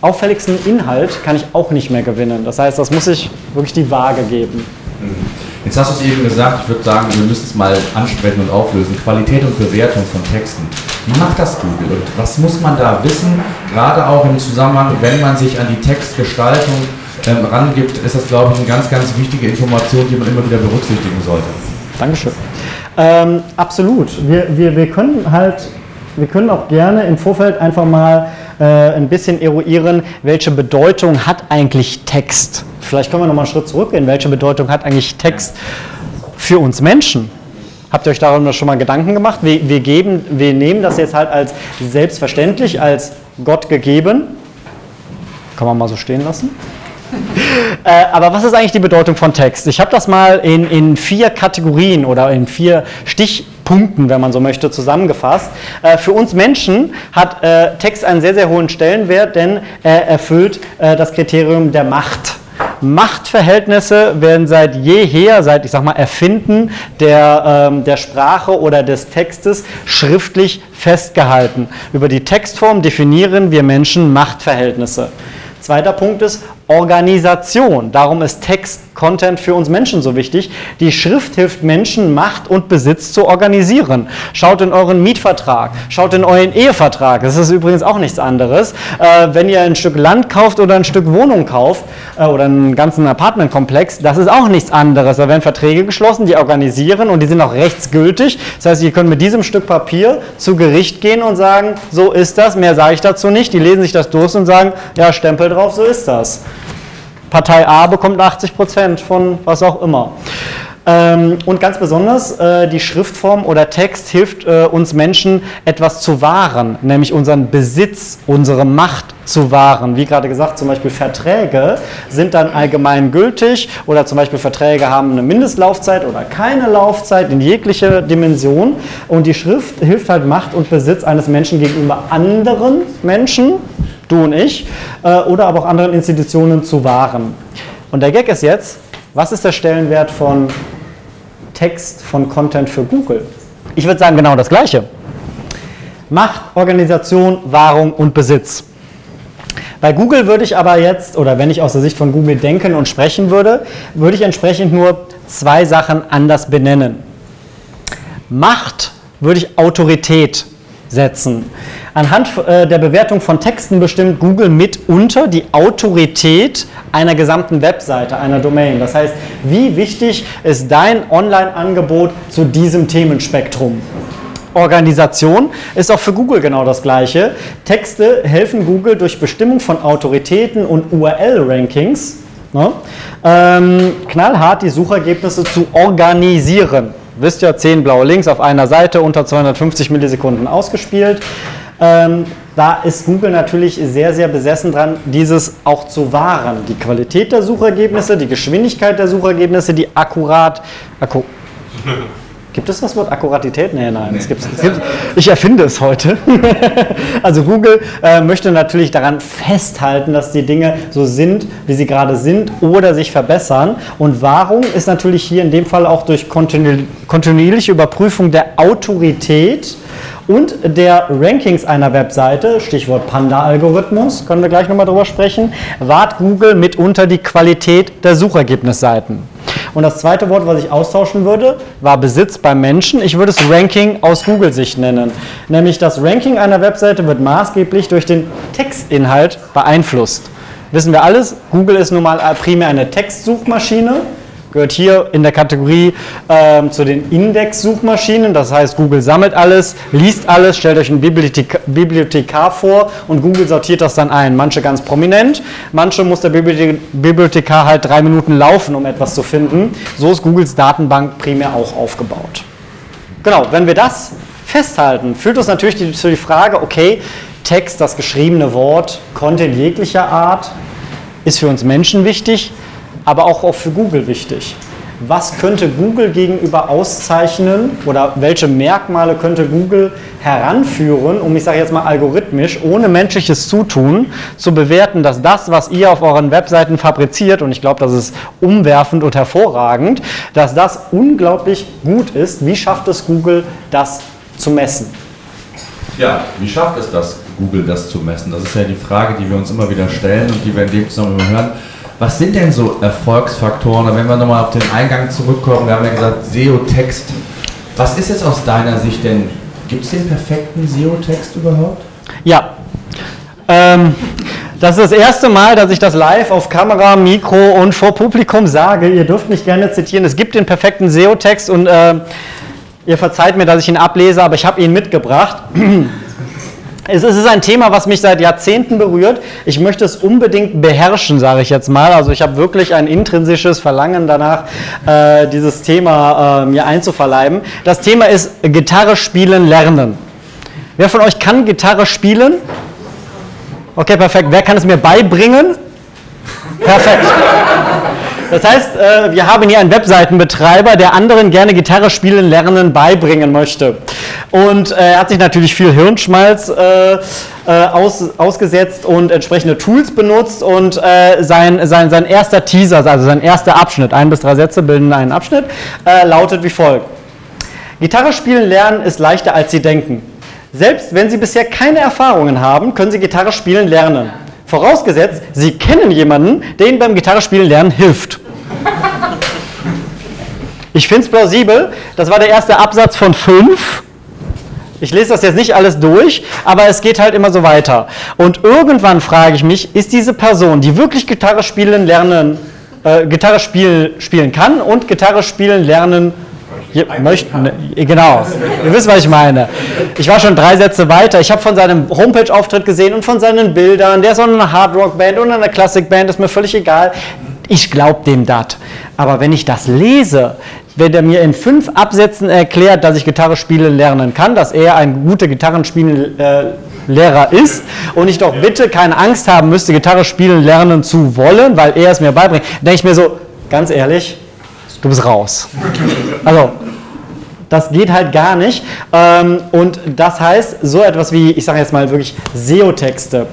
auffälligsten Inhalt kann ich auch nicht mehr gewinnen. Das heißt, das muss ich wirklich die Waage geben. Mhm. Jetzt hast du es eben gesagt, ich würde sagen, wir müssen es mal ansprechen und auflösen. Qualität und Bewertung von Texten. Wie macht das Google und was muss man da wissen? Gerade auch im Zusammenhang, wenn man sich an die Textgestaltung ähm, rangibt, ist das, glaube ich, eine ganz, ganz wichtige Information, die man immer wieder berücksichtigen sollte. Dankeschön. Ähm, absolut. Wir, wir, wir können halt, wir können auch gerne im Vorfeld einfach mal äh, ein bisschen eruieren, welche Bedeutung hat eigentlich Text? Vielleicht können wir noch mal einen Schritt zurückgehen. Welche Bedeutung hat eigentlich Text für uns Menschen? Habt ihr euch darüber schon mal Gedanken gemacht? Wir, wir, geben, wir nehmen das jetzt halt als selbstverständlich, als Gott gegeben. Kann man mal so stehen lassen? (laughs) äh, aber was ist eigentlich die Bedeutung von Text? Ich habe das mal in, in vier Kategorien oder in vier Stichpunkten, wenn man so möchte, zusammengefasst. Äh, für uns Menschen hat äh, Text einen sehr, sehr hohen Stellenwert, denn er erfüllt äh, das Kriterium der Macht. Machtverhältnisse werden seit jeher, seit ich sag mal Erfinden der, ähm, der Sprache oder des Textes schriftlich festgehalten. Über die Textform definieren wir Menschen Machtverhältnisse. Zweiter Punkt ist Organisation. Darum ist Text, Content für uns Menschen so wichtig. Die Schrift hilft Menschen, Macht und Besitz zu organisieren. Schaut in euren Mietvertrag, schaut in euren Ehevertrag. Das ist übrigens auch nichts anderes. Äh, wenn ihr ein Stück Land kauft oder ein Stück Wohnung kauft äh, oder einen ganzen Apartmentkomplex, das ist auch nichts anderes. Da werden Verträge geschlossen, die organisieren und die sind auch rechtsgültig. Das heißt, ihr könnt mit diesem Stück Papier zu Gericht gehen und sagen, so ist das, mehr sage ich dazu nicht. Die lesen sich das durch und sagen, ja, Stempel drauf, so ist das. Partei A bekommt 80 Prozent von was auch immer. Ähm, und ganz besonders äh, die Schriftform oder Text hilft äh, uns Menschen etwas zu wahren, nämlich unseren Besitz, unsere Macht zu wahren. Wie gerade gesagt, zum Beispiel Verträge sind dann allgemein gültig oder zum Beispiel Verträge haben eine Mindestlaufzeit oder keine Laufzeit in jeglicher Dimension. Und die Schrift hilft halt Macht und Besitz eines Menschen gegenüber anderen Menschen du und ich, äh, oder aber auch anderen Institutionen zu wahren. Und der Gag ist jetzt, was ist der Stellenwert von Text, von Content für Google? Ich würde sagen, genau das Gleiche. Macht, Organisation, Wahrung und Besitz. Bei Google würde ich aber jetzt, oder wenn ich aus der Sicht von Google denken und sprechen würde, würde ich entsprechend nur zwei Sachen anders benennen. Macht würde ich Autorität setzen. Anhand äh, der Bewertung von Texten bestimmt Google mitunter die Autorität einer gesamten Webseite, einer Domain. Das heißt, wie wichtig ist dein Online-Angebot zu diesem Themenspektrum? Organisation ist auch für Google genau das Gleiche. Texte helfen Google durch Bestimmung von Autoritäten und URL-Rankings ne, ähm, knallhart die Suchergebnisse zu organisieren. Wisst ihr, 10 blaue Links auf einer Seite unter 250 Millisekunden ausgespielt. Ähm, da ist Google natürlich sehr, sehr besessen dran, dieses auch zu wahren. Die Qualität der Suchergebnisse, die Geschwindigkeit der Suchergebnisse, die akkurat, akku, (laughs) Gibt es das Wort Akkuratität? Nee, nein. Es gibt's, es gibt's, ich erfinde es heute. (laughs) also Google äh, möchte natürlich daran festhalten, dass die Dinge so sind, wie sie gerade sind oder sich verbessern. Und Wahrung ist natürlich hier in dem Fall auch durch kontinu kontinuierliche Überprüfung der Autorität und der Rankings einer Webseite, Stichwort Panda-Algorithmus, können wir gleich nochmal drüber sprechen, wahrt Google mitunter die Qualität der Suchergebnisseiten. Und das zweite Wort, was ich austauschen würde, war Besitz beim Menschen. Ich würde es Ranking aus Google-Sicht nennen. Nämlich das Ranking einer Webseite wird maßgeblich durch den Textinhalt beeinflusst. Wissen wir alles, Google ist nun mal primär eine Textsuchmaschine gehört hier in der Kategorie ähm, zu den Index-Suchmaschinen. Das heißt, Google sammelt alles, liest alles, stellt euch einen Bibliothek Bibliothekar vor und Google sortiert das dann ein. Manche ganz prominent, manche muss der Bibliothek Bibliothekar halt drei Minuten laufen, um etwas zu finden. So ist Googles Datenbank primär auch aufgebaut. Genau, wenn wir das festhalten, führt uns natürlich die, zu die Frage, okay, Text, das geschriebene Wort, Content jeglicher Art, ist für uns Menschen wichtig aber auch für Google wichtig. Was könnte Google gegenüber auszeichnen oder welche Merkmale könnte Google heranführen, um ich sage jetzt mal algorithmisch, ohne menschliches Zutun zu bewerten, dass das, was ihr auf euren Webseiten fabriziert, und ich glaube, das ist umwerfend und hervorragend, dass das unglaublich gut ist. Wie schafft es Google, das zu messen? Ja, wie schafft es das, Google das zu messen? Das ist ja die Frage, die wir uns immer wieder stellen und die wir in dem Zusammenhang hören. Was sind denn so Erfolgsfaktoren? Wenn wir nochmal auf den Eingang zurückkommen, wir haben ja gesagt SEO-Text. Was ist es aus deiner Sicht denn? Gibt es den perfekten SEO-Text überhaupt? Ja. Ähm, das ist das erste Mal, dass ich das live auf Kamera, Mikro und vor Publikum sage. Ihr dürft mich gerne zitieren. Es gibt den perfekten SEO-Text und äh, ihr verzeiht mir, dass ich ihn ablese, aber ich habe ihn mitgebracht. Es ist ein Thema, was mich seit Jahrzehnten berührt. Ich möchte es unbedingt beherrschen, sage ich jetzt mal. Also ich habe wirklich ein intrinsisches Verlangen danach, äh, dieses Thema äh, mir einzuverleiben. Das Thema ist Gitarre spielen lernen. Wer von euch kann Gitarre spielen? Okay, perfekt. Wer kann es mir beibringen? Perfekt. Das heißt, äh, wir haben hier einen Webseitenbetreiber, der anderen gerne Gitarre spielen lernen beibringen möchte. Und äh, er hat sich natürlich viel Hirnschmalz äh, aus, ausgesetzt und entsprechende Tools benutzt und sein, sein, sein erster Teaser, also sein erster Abschnitt, ein bis drei Sätze bilden einen Abschnitt, lautet wie folgt. Gitarre spielen lernen ist leichter als Sie denken. Selbst wenn Sie bisher keine Erfahrungen haben, können Sie Gitarre spielen lernen. Vorausgesetzt, Sie kennen jemanden, der Ihnen beim Gitarrespielen lernen hilft. Ich finde es plausibel. Das war der erste Absatz von fünf. Ich lese das jetzt nicht alles durch, aber es geht halt immer so weiter. Und irgendwann frage ich mich, ist diese Person, die wirklich Gitarre spielen lernen, äh, Gitarre spiel, spielen kann und Gitarre spielen lernen möchte, ne, genau, ihr wisst, was ich meine. Ich war schon drei Sätze weiter. Ich habe von seinem Homepage-Auftritt gesehen und von seinen Bildern. Der ist auch eine Hardrock-Band und eine Classic-Band, ist mir völlig egal. Ich glaube dem das. Aber wenn ich das lese, wenn er mir in fünf Absätzen erklärt, dass ich Gitarre spielen lernen kann, dass er ein guter Gitarrenspiellehrer ist und ich doch bitte keine Angst haben müsste, Gitarre spielen lernen zu wollen, weil er es mir beibringt, denke ich mir so, ganz ehrlich, du bist raus. (laughs) Also, das geht halt gar nicht. Ähm, und das heißt, so etwas wie, ich sage jetzt mal wirklich SEO-Texte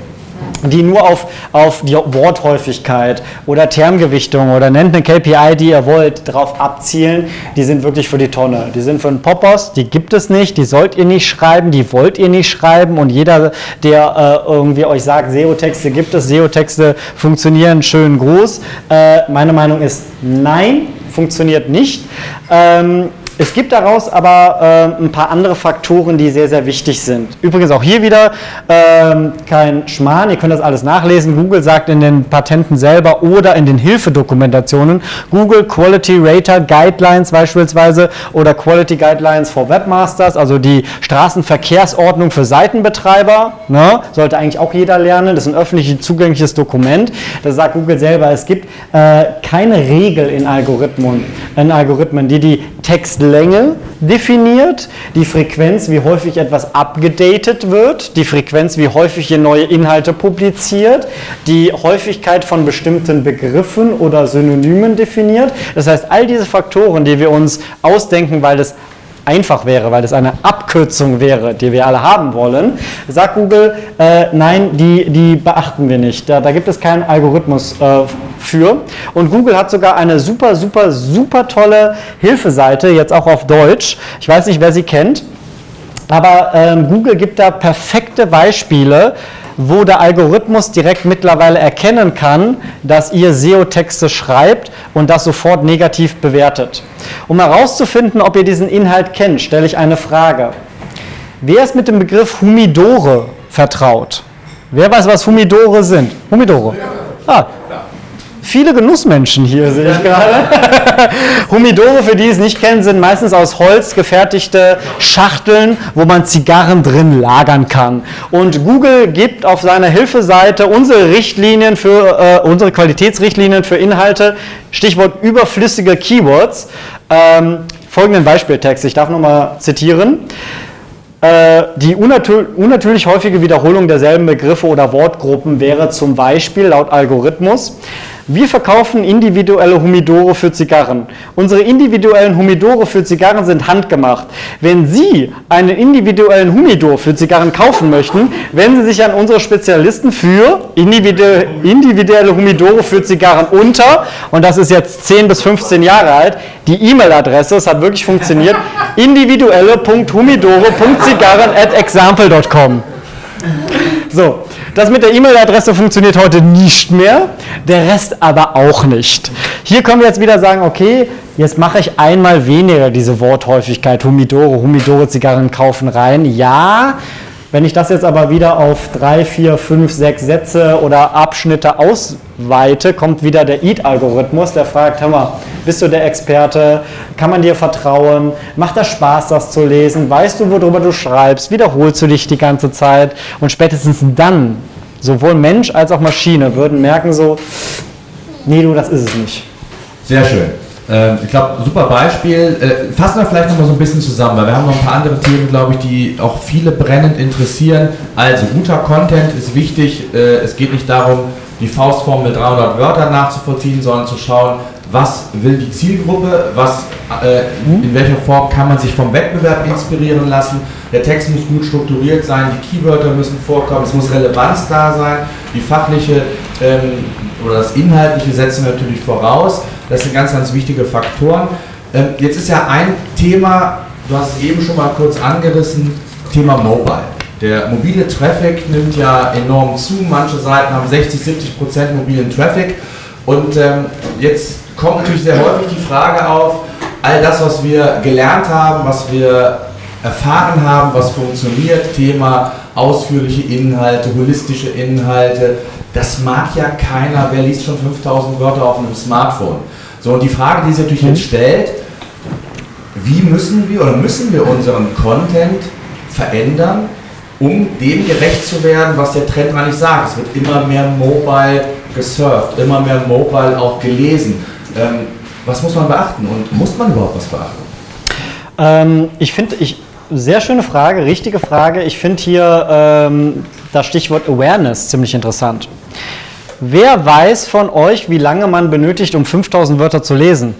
die nur auf, auf die Worthäufigkeit oder Termgewichtung oder nennt eine KPI, die ihr wollt, darauf abzielen, die sind wirklich für die Tonne. Die sind für den Poppers, die gibt es nicht, die sollt ihr nicht schreiben, die wollt ihr nicht schreiben und jeder, der äh, irgendwie euch sagt, SEO-Texte gibt es, SEO-Texte funktionieren schön groß, äh, meine Meinung ist, nein, funktioniert nicht. Ähm, es gibt daraus aber äh, ein paar andere Faktoren, die sehr, sehr wichtig sind. Übrigens auch hier wieder äh, kein Schmarrn, ihr könnt das alles nachlesen. Google sagt in den Patenten selber oder in den Hilfedokumentationen, Google Quality Rater Guidelines beispielsweise oder Quality Guidelines for Webmasters, also die Straßenverkehrsordnung für Seitenbetreiber, ne, sollte eigentlich auch jeder lernen. Das ist ein öffentlich zugängliches Dokument. Da sagt Google selber, es gibt äh, keine Regel in Algorithmen, in Algorithmen, die die Textlänge definiert, die Frequenz, wie häufig etwas abgedatet wird, die Frequenz, wie häufig ihr neue Inhalte publiziert, die Häufigkeit von bestimmten Begriffen oder Synonymen definiert. Das heißt, all diese Faktoren, die wir uns ausdenken, weil es einfach wäre, weil es eine Abkürzung wäre, die wir alle haben wollen, sagt Google, äh, nein, die, die beachten wir nicht. Da, da gibt es keinen Algorithmus äh, für. Und Google hat sogar eine super, super, super tolle Hilfeseite, jetzt auch auf Deutsch. Ich weiß nicht, wer sie kennt. Aber ähm, Google gibt da perfekte Beispiele, wo der Algorithmus direkt mittlerweile erkennen kann, dass ihr SEO-Texte schreibt und das sofort negativ bewertet. Um herauszufinden, ob ihr diesen Inhalt kennt, stelle ich eine Frage. Wer ist mit dem Begriff Humidore vertraut? Wer weiß, was Humidore sind? Humidore. Ah, viele Genussmenschen hier, sehe ich gerade. (laughs) Humidore, für die es nicht kennen, sind meistens aus Holz gefertigte Schachteln, wo man Zigarren drin lagern kann. Und Google gibt auf seiner Hilfeseite unsere Richtlinien für, äh, unsere Qualitätsrichtlinien für Inhalte, Stichwort überflüssige Keywords. Ähm, folgenden Beispieltext, ich darf nochmal zitieren. Äh, die unnatürlich häufige Wiederholung derselben Begriffe oder Wortgruppen wäre zum Beispiel laut Algorithmus wir verkaufen individuelle Humidore für Zigarren. Unsere individuellen Humidore für Zigarren sind handgemacht. Wenn Sie einen individuellen Humidor für Zigarren kaufen möchten, wenden Sie sich an unsere Spezialisten für individuelle Humidore für Zigarren unter, und das ist jetzt 10 bis 15 Jahre alt, die E-Mail-Adresse, es hat wirklich funktioniert, (laughs) individuelle.humidore.zigarren at example.com. So, das mit der E-Mail-Adresse funktioniert heute nicht mehr, der Rest aber auch nicht. Hier können wir jetzt wieder sagen, okay, jetzt mache ich einmal weniger diese Worthäufigkeit, Humidore, Humidore Zigarren kaufen rein. Ja, wenn ich das jetzt aber wieder auf drei, vier, fünf, sechs Sätze oder Abschnitte ausweite, kommt wieder der EAT-Algorithmus, der fragt, hör mal, bist du der Experte? Kann man dir vertrauen? Macht das Spaß, das zu lesen? Weißt du, worüber du schreibst? Wiederholst du dich die ganze Zeit? Und spätestens dann, sowohl Mensch als auch Maschine würden merken so, nee, du, das ist es nicht. Sehr schön. Ähm, ich glaube, super Beispiel. Äh, fassen wir vielleicht nochmal so ein bisschen zusammen, weil wir haben noch ein paar andere Themen, glaube ich, die auch viele brennend interessieren. Also, guter Content ist wichtig. Äh, es geht nicht darum, die Faustform mit 300 Wörtern nachzuvollziehen, sondern zu schauen, was will die Zielgruppe, was, äh, in welcher Form kann man sich vom Wettbewerb inspirieren lassen. Der Text muss gut strukturiert sein, die Keywörter müssen vorkommen, es muss Relevanz da sein, die fachliche ähm, oder das Inhaltliche setzen wir natürlich voraus. Das sind ganz, ganz wichtige Faktoren. Ähm, jetzt ist ja ein Thema, du hast es eben schon mal kurz angerissen, Thema Mobile. Der mobile Traffic nimmt ja enorm zu. Manche Seiten haben 60, 70 Prozent mobilen Traffic. Und ähm, jetzt kommt natürlich sehr häufig die Frage auf, all das, was wir gelernt haben, was wir erfahren haben, was funktioniert, Thema ausführliche Inhalte, holistische Inhalte, das mag ja keiner, wer liest schon 5000 Wörter auf einem Smartphone. So, und die Frage, die sich natürlich jetzt stellt, wie müssen wir oder müssen wir unseren Content verändern, um dem gerecht zu werden, was der Trend eigentlich sagt. Es wird immer mehr mobile gesurft, immer mehr mobile auch gelesen. Ähm, was muss man beachten und muss man überhaupt was beachten? Ähm, ich finde, ich, sehr schöne Frage, richtige Frage. Ich finde hier ähm, das Stichwort Awareness ziemlich interessant. Wer weiß von euch, wie lange man benötigt, um 5000 Wörter zu lesen?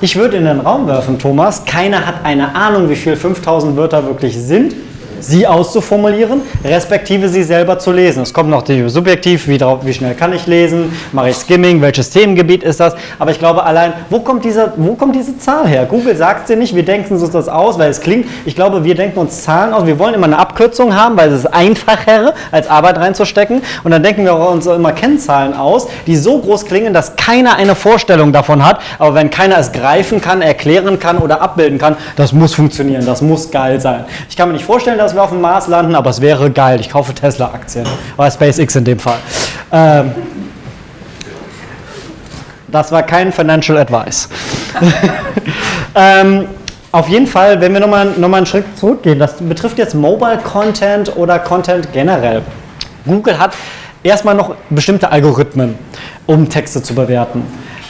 Ich würde in den Raum werfen, Thomas. Keiner hat eine Ahnung, wie viel 5000 Wörter wirklich sind sie auszuformulieren, respektive sie selber zu lesen. Es kommt noch die subjektiv, wie, drauf, wie schnell kann ich lesen, mache ich Skimming, welches Themengebiet ist das. Aber ich glaube allein, wo kommt, diese, wo kommt diese Zahl her? Google sagt sie nicht, wir denken uns das aus, weil es klingt, ich glaube, wir denken uns Zahlen aus, wir wollen immer eine Abkürzung haben, weil es ist einfacher, als Arbeit reinzustecken. Und dann denken wir uns immer Kennzahlen aus, die so groß klingen, dass keiner eine Vorstellung davon hat. Aber wenn keiner es greifen kann, erklären kann oder abbilden kann, das muss funktionieren, das muss geil sein. Ich kann mir nicht vorstellen, dass wir auf dem Mars landen, aber es wäre geil. Ich kaufe Tesla-Aktien. Oder SpaceX in dem Fall. Ähm, das war kein Financial Advice. (laughs) ähm, auf jeden Fall, wenn wir nochmal noch mal einen Schritt zurückgehen, das betrifft jetzt Mobile Content oder Content generell. Google hat erstmal noch bestimmte Algorithmen, um Texte zu bewerten.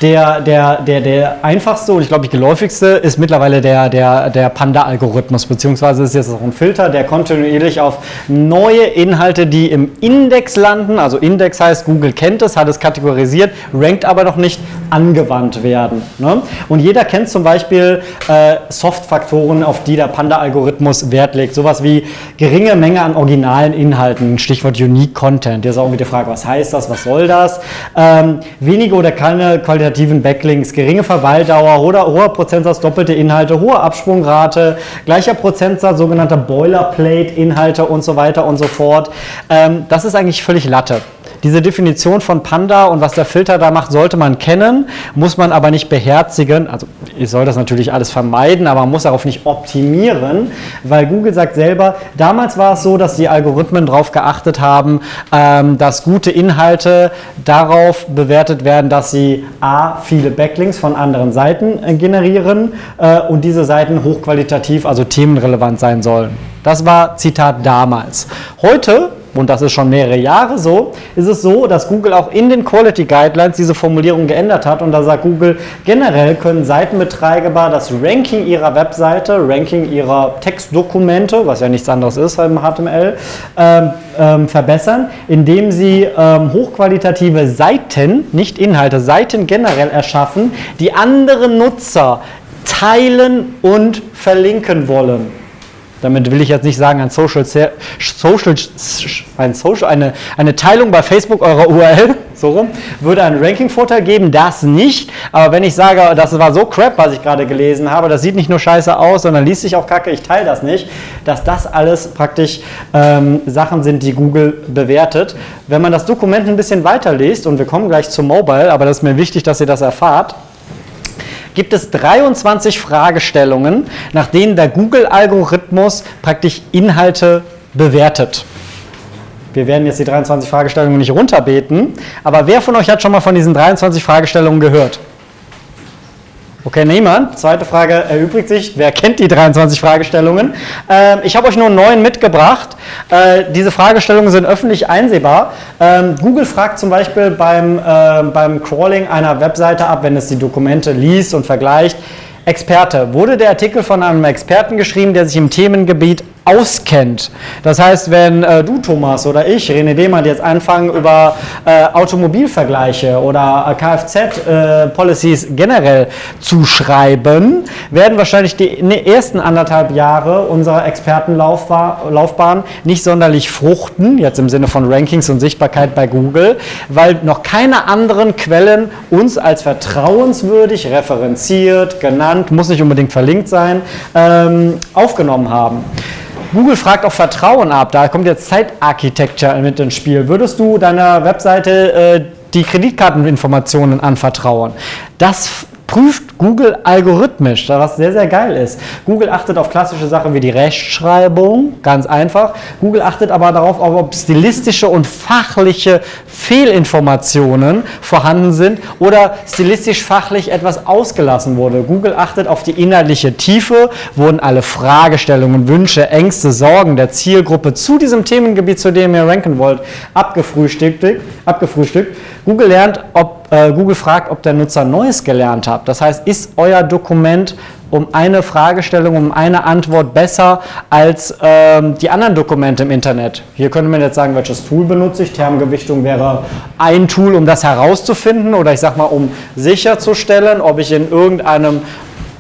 Der, der, der, der einfachste und ich glaube, die geläufigste ist mittlerweile der, der, der Panda-Algorithmus, beziehungsweise ist jetzt auch ein Filter, der kontinuierlich auf neue Inhalte, die im Index landen, also Index heißt, Google kennt es, hat es kategorisiert, rankt aber noch nicht, angewandt werden. Ne? Und jeder kennt zum Beispiel äh, Soft-Faktoren, auf die der Panda-Algorithmus Wert legt. Sowas wie geringe Menge an originalen Inhalten, Stichwort Unique Content. Jetzt auch wieder die Frage, was heißt das, was soll das? Ähm, wenige oder keine qualitativen Backlinks, geringe Verweildauer oder hoher Prozentsatz doppelte Inhalte, hohe Absprungrate, gleicher Prozentsatz sogenannter Boilerplate-Inhalte und so weiter und so fort. Ähm, das ist eigentlich völlig Latte. Diese Definition von Panda und was der Filter da macht, sollte man kennen, muss man aber nicht beherzigen. Also ich soll das natürlich alles vermeiden, aber man muss darauf nicht optimieren, weil Google sagt selber, damals war es so, dass die Algorithmen darauf geachtet haben, ähm, dass gute Inhalte darauf bewertet werden, dass sie a viele Backlinks von anderen Seiten äh, generieren äh, und diese Seiten hochqualitativ, also themenrelevant sein sollen. Das war Zitat damals. Heute und das ist schon mehrere Jahre so, ist es so, dass Google auch in den Quality Guidelines diese Formulierung geändert hat und da sagt Google, generell können Seitenbetreiber das Ranking ihrer Webseite, Ranking ihrer Textdokumente, was ja nichts anderes ist im HTML, ähm, ähm, verbessern, indem sie ähm, hochqualitative Seiten, nicht Inhalte, Seiten generell erschaffen, die andere Nutzer teilen und verlinken wollen. Damit will ich jetzt nicht sagen, ein Social, Social, ein Social eine, eine Teilung bei Facebook eurer URL, (laughs) so rum, würde einen Ranking-Vorteil geben, das nicht. Aber wenn ich sage, das war so crap, was ich gerade gelesen habe, das sieht nicht nur scheiße aus, sondern liest sich auch kacke, ich teile das nicht, dass das alles praktisch ähm, Sachen sind, die Google bewertet. Wenn man das Dokument ein bisschen weiterliest, und wir kommen gleich zum Mobile, aber das ist mir wichtig, dass ihr das erfahrt, gibt es 23 Fragestellungen, nach denen der Google-Algorithmus praktisch Inhalte bewertet. Wir werden jetzt die 23 Fragestellungen nicht runterbeten, aber wer von euch hat schon mal von diesen 23 Fragestellungen gehört? Okay, niemand. Zweite Frage erübrigt sich. Wer kennt die 23 Fragestellungen? Ähm, ich habe euch nur neun mitgebracht. Äh, diese Fragestellungen sind öffentlich einsehbar. Ähm, Google fragt zum Beispiel beim, äh, beim Crawling einer Webseite ab, wenn es die Dokumente liest und vergleicht. Experte. Wurde der Artikel von einem Experten geschrieben, der sich im Themengebiet auskennt. Das heißt, wenn äh, du, Thomas, oder ich, René Dehmann, jetzt anfangen, über äh, Automobilvergleiche oder äh, Kfz-Policies äh, generell zu schreiben, werden wahrscheinlich die ersten anderthalb Jahre unserer Expertenlaufbahn nicht sonderlich fruchten, jetzt im Sinne von Rankings und Sichtbarkeit bei Google, weil noch keine anderen Quellen uns als vertrauenswürdig referenziert, genannt, muss nicht unbedingt verlinkt sein, ähm, aufgenommen haben. Google fragt auch Vertrauen ab. Da kommt jetzt Zeitarchitecture mit ins Spiel. Würdest du deiner Webseite äh, die Kreditkarteninformationen anvertrauen? Das prüft Google algorithmisch, was sehr, sehr geil ist. Google achtet auf klassische Sachen wie die Rechtschreibung, ganz einfach. Google achtet aber darauf, ob stilistische und fachliche Fehlinformationen vorhanden sind oder stilistisch fachlich etwas ausgelassen wurde. Google achtet auf die inhaltliche Tiefe, wurden alle Fragestellungen, Wünsche, Ängste, Sorgen der Zielgruppe zu diesem Themengebiet, zu dem ihr ranken wollt, abgefrühstückt. abgefrühstückt. Google lernt, ob äh, Google fragt, ob der Nutzer Neues gelernt hat. Das heißt, ist euer Dokument um eine Fragestellung, um eine Antwort besser als ähm, die anderen Dokumente im Internet. Hier könnte man jetzt sagen, welches Tool benutze ich. Termgewichtung wäre ein Tool, um das herauszufinden oder ich sage mal, um sicherzustellen, ob ich in irgendeinem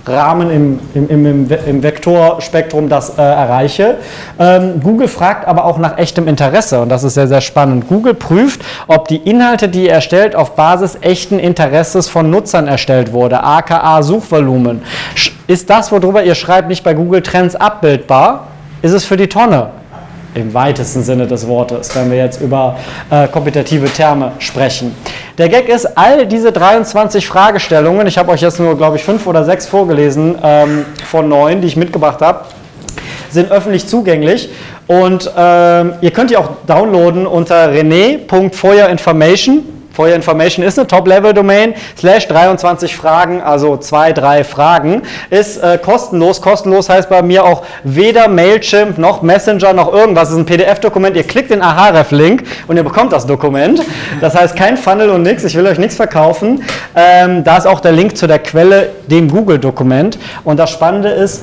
Rahmen im, im, im, im Vektorspektrum das äh, erreiche. Ähm, Google fragt aber auch nach echtem Interesse und das ist sehr, sehr spannend. Google prüft, ob die Inhalte, die ihr erstellt, auf Basis echten Interesses von Nutzern erstellt wurde, aka Suchvolumen. Ist das, worüber ihr schreibt, nicht bei Google Trends abbildbar? Ist es für die Tonne? Im weitesten Sinne des Wortes, wenn wir jetzt über äh, kompetitive Terme sprechen. Der Gag ist, all diese 23 Fragestellungen, ich habe euch jetzt nur, glaube ich, fünf oder sechs vorgelesen ähm, von neun, die ich mitgebracht habe, sind öffentlich zugänglich und ähm, ihr könnt die auch downloaden unter rené.feuerinformation For Your Information ist eine Top-Level-Domain, slash 23 Fragen, also zwei, drei Fragen, ist äh, kostenlos. Kostenlos heißt bei mir auch weder Mailchimp noch Messenger noch irgendwas. Es ist ein PDF-Dokument. Ihr klickt den Ahref-Link und ihr bekommt das Dokument. Das heißt kein Funnel und nichts. Ich will euch nichts verkaufen. Ähm, da ist auch der Link zu der Quelle, dem Google-Dokument. Und das Spannende ist,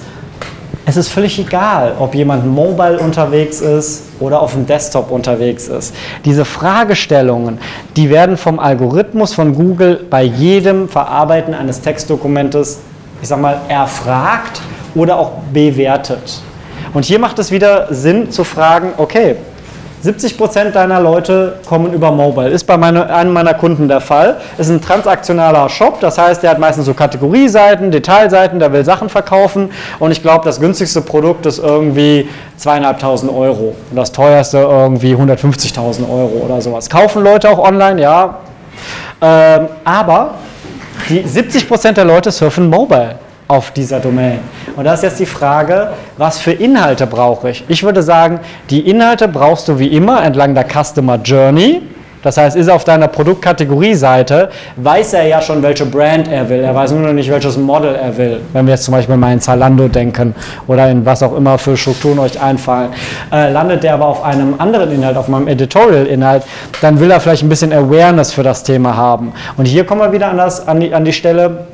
es ist völlig egal, ob jemand mobile unterwegs ist oder auf dem Desktop unterwegs ist. Diese Fragestellungen, die werden vom Algorithmus von Google bei jedem Verarbeiten eines Textdokumentes, ich sag mal, erfragt oder auch bewertet. Und hier macht es wieder Sinn zu fragen, okay, 70% deiner Leute kommen über Mobile. Ist bei meine, einem meiner Kunden der Fall. Ist ein transaktionaler Shop, das heißt, der hat meistens so Kategorieseiten, Detailseiten, der will Sachen verkaufen und ich glaube, das günstigste Produkt ist irgendwie zweieinhalbtausend Euro und das teuerste irgendwie 150.000 Euro oder sowas. Kaufen Leute auch online, ja. Ähm, aber die 70% der Leute surfen Mobile auf dieser Domain. Und da ist jetzt die Frage, was für Inhalte brauche ich? Ich würde sagen, die Inhalte brauchst du wie immer entlang der Customer Journey. Das heißt, ist er auf deiner Produktkategorie-Seite, weiß er ja schon, welche Brand er will. Er weiß nur noch nicht, welches Model er will. Wenn wir jetzt zum Beispiel mal in Zalando denken oder in was auch immer für Strukturen euch einfallen. Äh, landet der aber auf einem anderen Inhalt, auf meinem Editorial-Inhalt, dann will er vielleicht ein bisschen Awareness für das Thema haben. Und hier kommen wir wieder an, das, an, die, an die Stelle,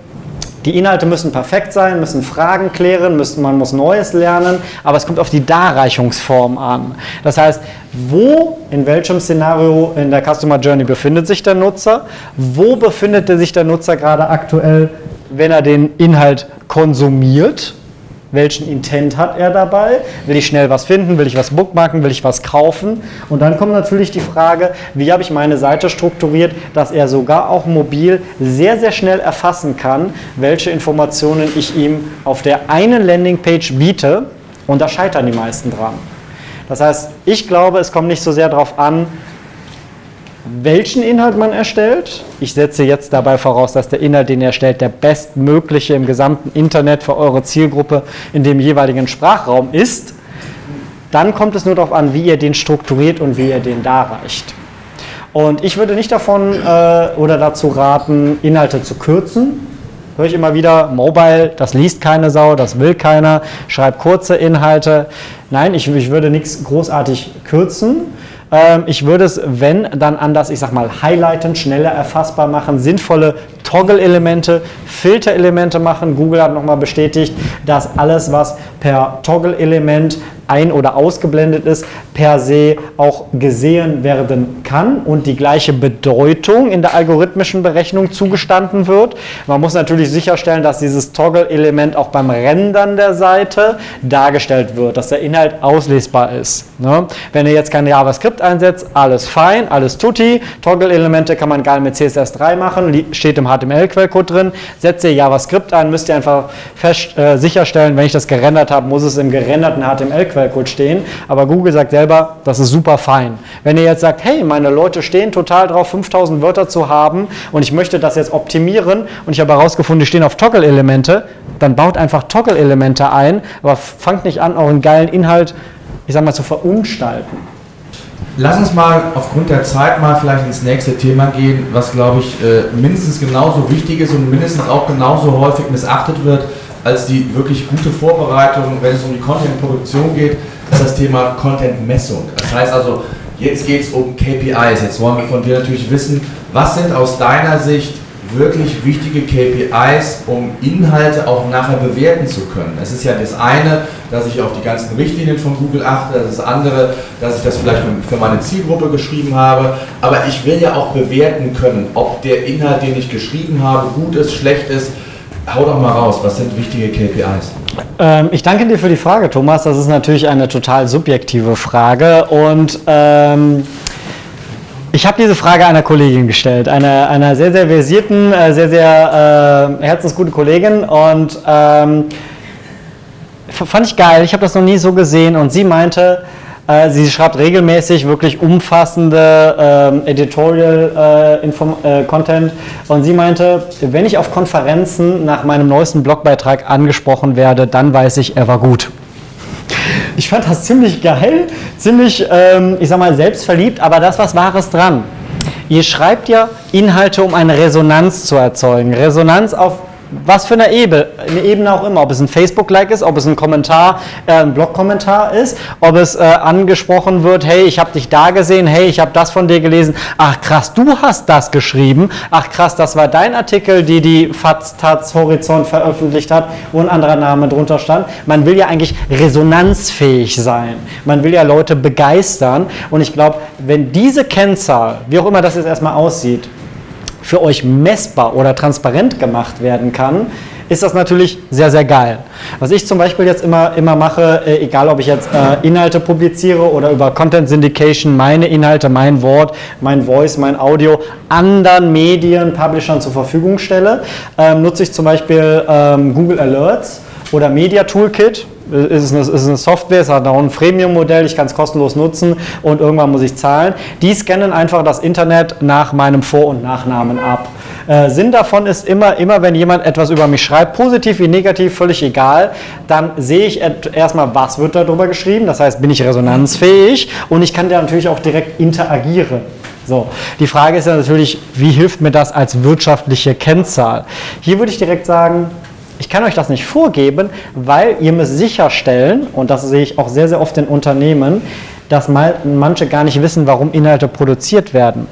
die Inhalte müssen perfekt sein, müssen Fragen klären, müssen, man muss Neues lernen, aber es kommt auf die Darreichungsform an. Das heißt, wo, in welchem Szenario in der Customer Journey befindet sich der Nutzer? Wo befindet sich der Nutzer gerade aktuell, wenn er den Inhalt konsumiert? Welchen Intent hat er dabei? Will ich schnell was finden? Will ich was bookmarken? Will ich was kaufen? Und dann kommt natürlich die Frage, wie habe ich meine Seite strukturiert, dass er sogar auch mobil sehr, sehr schnell erfassen kann, welche Informationen ich ihm auf der einen Landingpage biete. Und da scheitern die meisten dran. Das heißt, ich glaube, es kommt nicht so sehr darauf an, welchen Inhalt man erstellt. Ich setze jetzt dabei voraus, dass der Inhalt, den ihr erstellt, der bestmögliche im gesamten Internet für eure Zielgruppe in dem jeweiligen Sprachraum ist. Dann kommt es nur darauf an, wie ihr den strukturiert und wie ihr den darreicht. Und ich würde nicht davon äh, oder dazu raten, Inhalte zu kürzen. Höre ich immer wieder, Mobile, das liest keine Sau, das will keiner, schreibt kurze Inhalte. Nein, ich, ich würde nichts großartig kürzen ich würde es, wenn, dann anders, ich sag mal, highlighten, schneller erfassbar machen, sinnvolle Toggle-Elemente, Filter-Elemente machen. Google hat nochmal bestätigt, dass alles, was per Toggle-Element ein- oder ausgeblendet ist, per se auch gesehen werden kann und die gleiche Bedeutung in der algorithmischen Berechnung zugestanden wird. Man muss natürlich sicherstellen, dass dieses Toggle-Element auch beim Rendern der Seite dargestellt wird, dass der Inhalt auslesbar ist. Ne? Wenn ihr jetzt kein JavaScript einsetzt, alles fein, alles tutti. Toggle-Elemente kann man geil mit CSS3 machen, steht im HTML-Quellcode drin. Setzt ihr JavaScript ein, müsst ihr einfach fest, äh, sicherstellen, wenn ich das gerendert habe, muss es im gerenderten HTML-Quellcode Quellcode stehen, aber Google sagt selber, das ist super fein. Wenn ihr jetzt sagt, hey, meine Leute stehen total drauf, 5000 Wörter zu haben und ich möchte das jetzt optimieren und ich habe herausgefunden, die stehen auf Toggle-Elemente, dann baut einfach Toggle-Elemente ein, aber fangt nicht an, euren geilen Inhalt, ich sag mal, zu verunstalten. Lass uns mal aufgrund der Zeit mal vielleicht ins nächste Thema gehen, was glaube ich äh, mindestens genauso wichtig ist und mindestens auch genauso häufig missachtet wird als die wirklich gute Vorbereitung, wenn es um die Content-Produktion geht, ist das Thema Content-Messung. Das heißt also, jetzt geht es um KPIs. Jetzt wollen wir von dir natürlich wissen, was sind aus deiner Sicht wirklich wichtige KPIs, um Inhalte auch nachher bewerten zu können. Es ist ja das eine, dass ich auf die ganzen Richtlinien von Google achte, das andere, dass ich das vielleicht für meine Zielgruppe geschrieben habe, aber ich will ja auch bewerten können, ob der Inhalt, den ich geschrieben habe, gut ist, schlecht ist, Hau doch mal raus, was sind wichtige KPIs? Ähm, ich danke dir für die Frage, Thomas. Das ist natürlich eine total subjektive Frage und ähm, ich habe diese Frage einer Kollegin gestellt, einer, einer sehr, sehr versierten, äh, sehr, sehr äh, herzensgute Kollegin und ähm, fand ich geil. Ich habe das noch nie so gesehen und sie meinte, äh, sie schreibt regelmäßig wirklich umfassende ähm, Editorial-Content äh, und sie meinte, wenn ich auf Konferenzen nach meinem neuesten Blogbeitrag angesprochen werde, dann weiß ich, er war gut. Ich fand das ziemlich geil, ziemlich, ähm, ich sag mal, selbstverliebt, aber das was Wahres dran. Ihr schreibt ja Inhalte, um eine Resonanz zu erzeugen. Resonanz auf was für eine Ebene, eine Ebene auch immer, ob es ein Facebook-Like ist, ob es ein Kommentar, äh, ein Blog-Kommentar ist, ob es äh, angesprochen wird, hey, ich habe dich da gesehen, hey, ich habe das von dir gelesen, ach krass, du hast das geschrieben, ach krass, das war dein Artikel, die die FAZ, Taz, Horizont veröffentlicht hat, wo ein anderer Name drunter stand. Man will ja eigentlich resonanzfähig sein, man will ja Leute begeistern. Und ich glaube, wenn diese Kennzahl, wie auch immer das jetzt erstmal aussieht, für euch messbar oder transparent gemacht werden kann, ist das natürlich sehr, sehr geil. Was ich zum Beispiel jetzt immer, immer mache, äh, egal ob ich jetzt äh, Inhalte publiziere oder über Content Syndication meine Inhalte, mein Wort, mein Voice, mein Audio anderen Medien, Publishern zur Verfügung stelle, ähm, nutze ich zum Beispiel ähm, Google Alerts oder Media Toolkit ist eine, ist eine Software, es hat auch ein Freemium-Modell, ich kann es kostenlos nutzen und irgendwann muss ich zahlen. Die scannen einfach das Internet nach meinem Vor- und Nachnamen ab. Äh, Sinn davon ist immer, immer wenn jemand etwas über mich schreibt, positiv wie negativ, völlig egal, dann sehe ich erstmal, was wird darüber geschrieben, das heißt, bin ich resonanzfähig und ich kann da natürlich auch direkt interagieren. So, die Frage ist ja natürlich, wie hilft mir das als wirtschaftliche Kennzahl? Hier würde ich direkt sagen, ich kann euch das nicht vorgeben, weil ihr müsst sicherstellen, und das sehe ich auch sehr, sehr oft in Unternehmen, dass manche gar nicht wissen, warum Inhalte produziert werden.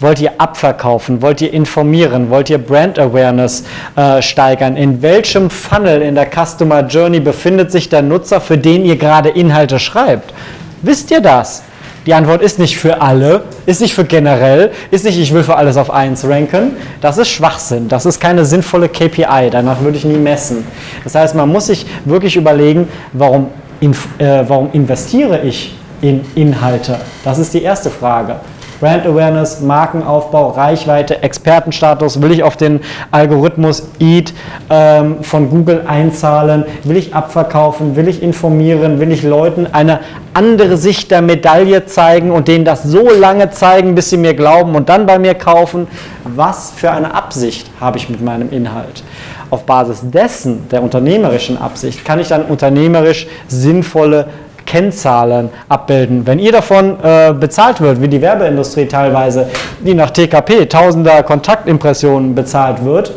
Wollt ihr abverkaufen? Wollt ihr informieren? Wollt ihr Brand Awareness äh, steigern? In welchem Funnel in der Customer Journey befindet sich der Nutzer, für den ihr gerade Inhalte schreibt? Wisst ihr das? Die Antwort ist nicht für alle, ist nicht für generell, ist nicht, ich will für alles auf 1 ranken. Das ist Schwachsinn. Das ist keine sinnvolle KPI. Danach würde ich nie messen. Das heißt, man muss sich wirklich überlegen, warum, äh, warum investiere ich in Inhalte? Das ist die erste Frage. Brand Awareness, Markenaufbau, Reichweite, Expertenstatus, will ich auf den Algorithmus EAT ähm, von Google einzahlen, will ich abverkaufen, will ich informieren, will ich Leuten eine andere Sicht der Medaille zeigen und denen das so lange zeigen, bis sie mir glauben und dann bei mir kaufen. Was für eine Absicht habe ich mit meinem Inhalt? Auf Basis dessen, der unternehmerischen Absicht, kann ich dann unternehmerisch sinnvolle Kennzahlen abbilden. Wenn ihr davon äh, bezahlt wird, wie die Werbeindustrie teilweise, die nach TKP, tausender Kontaktimpressionen bezahlt wird,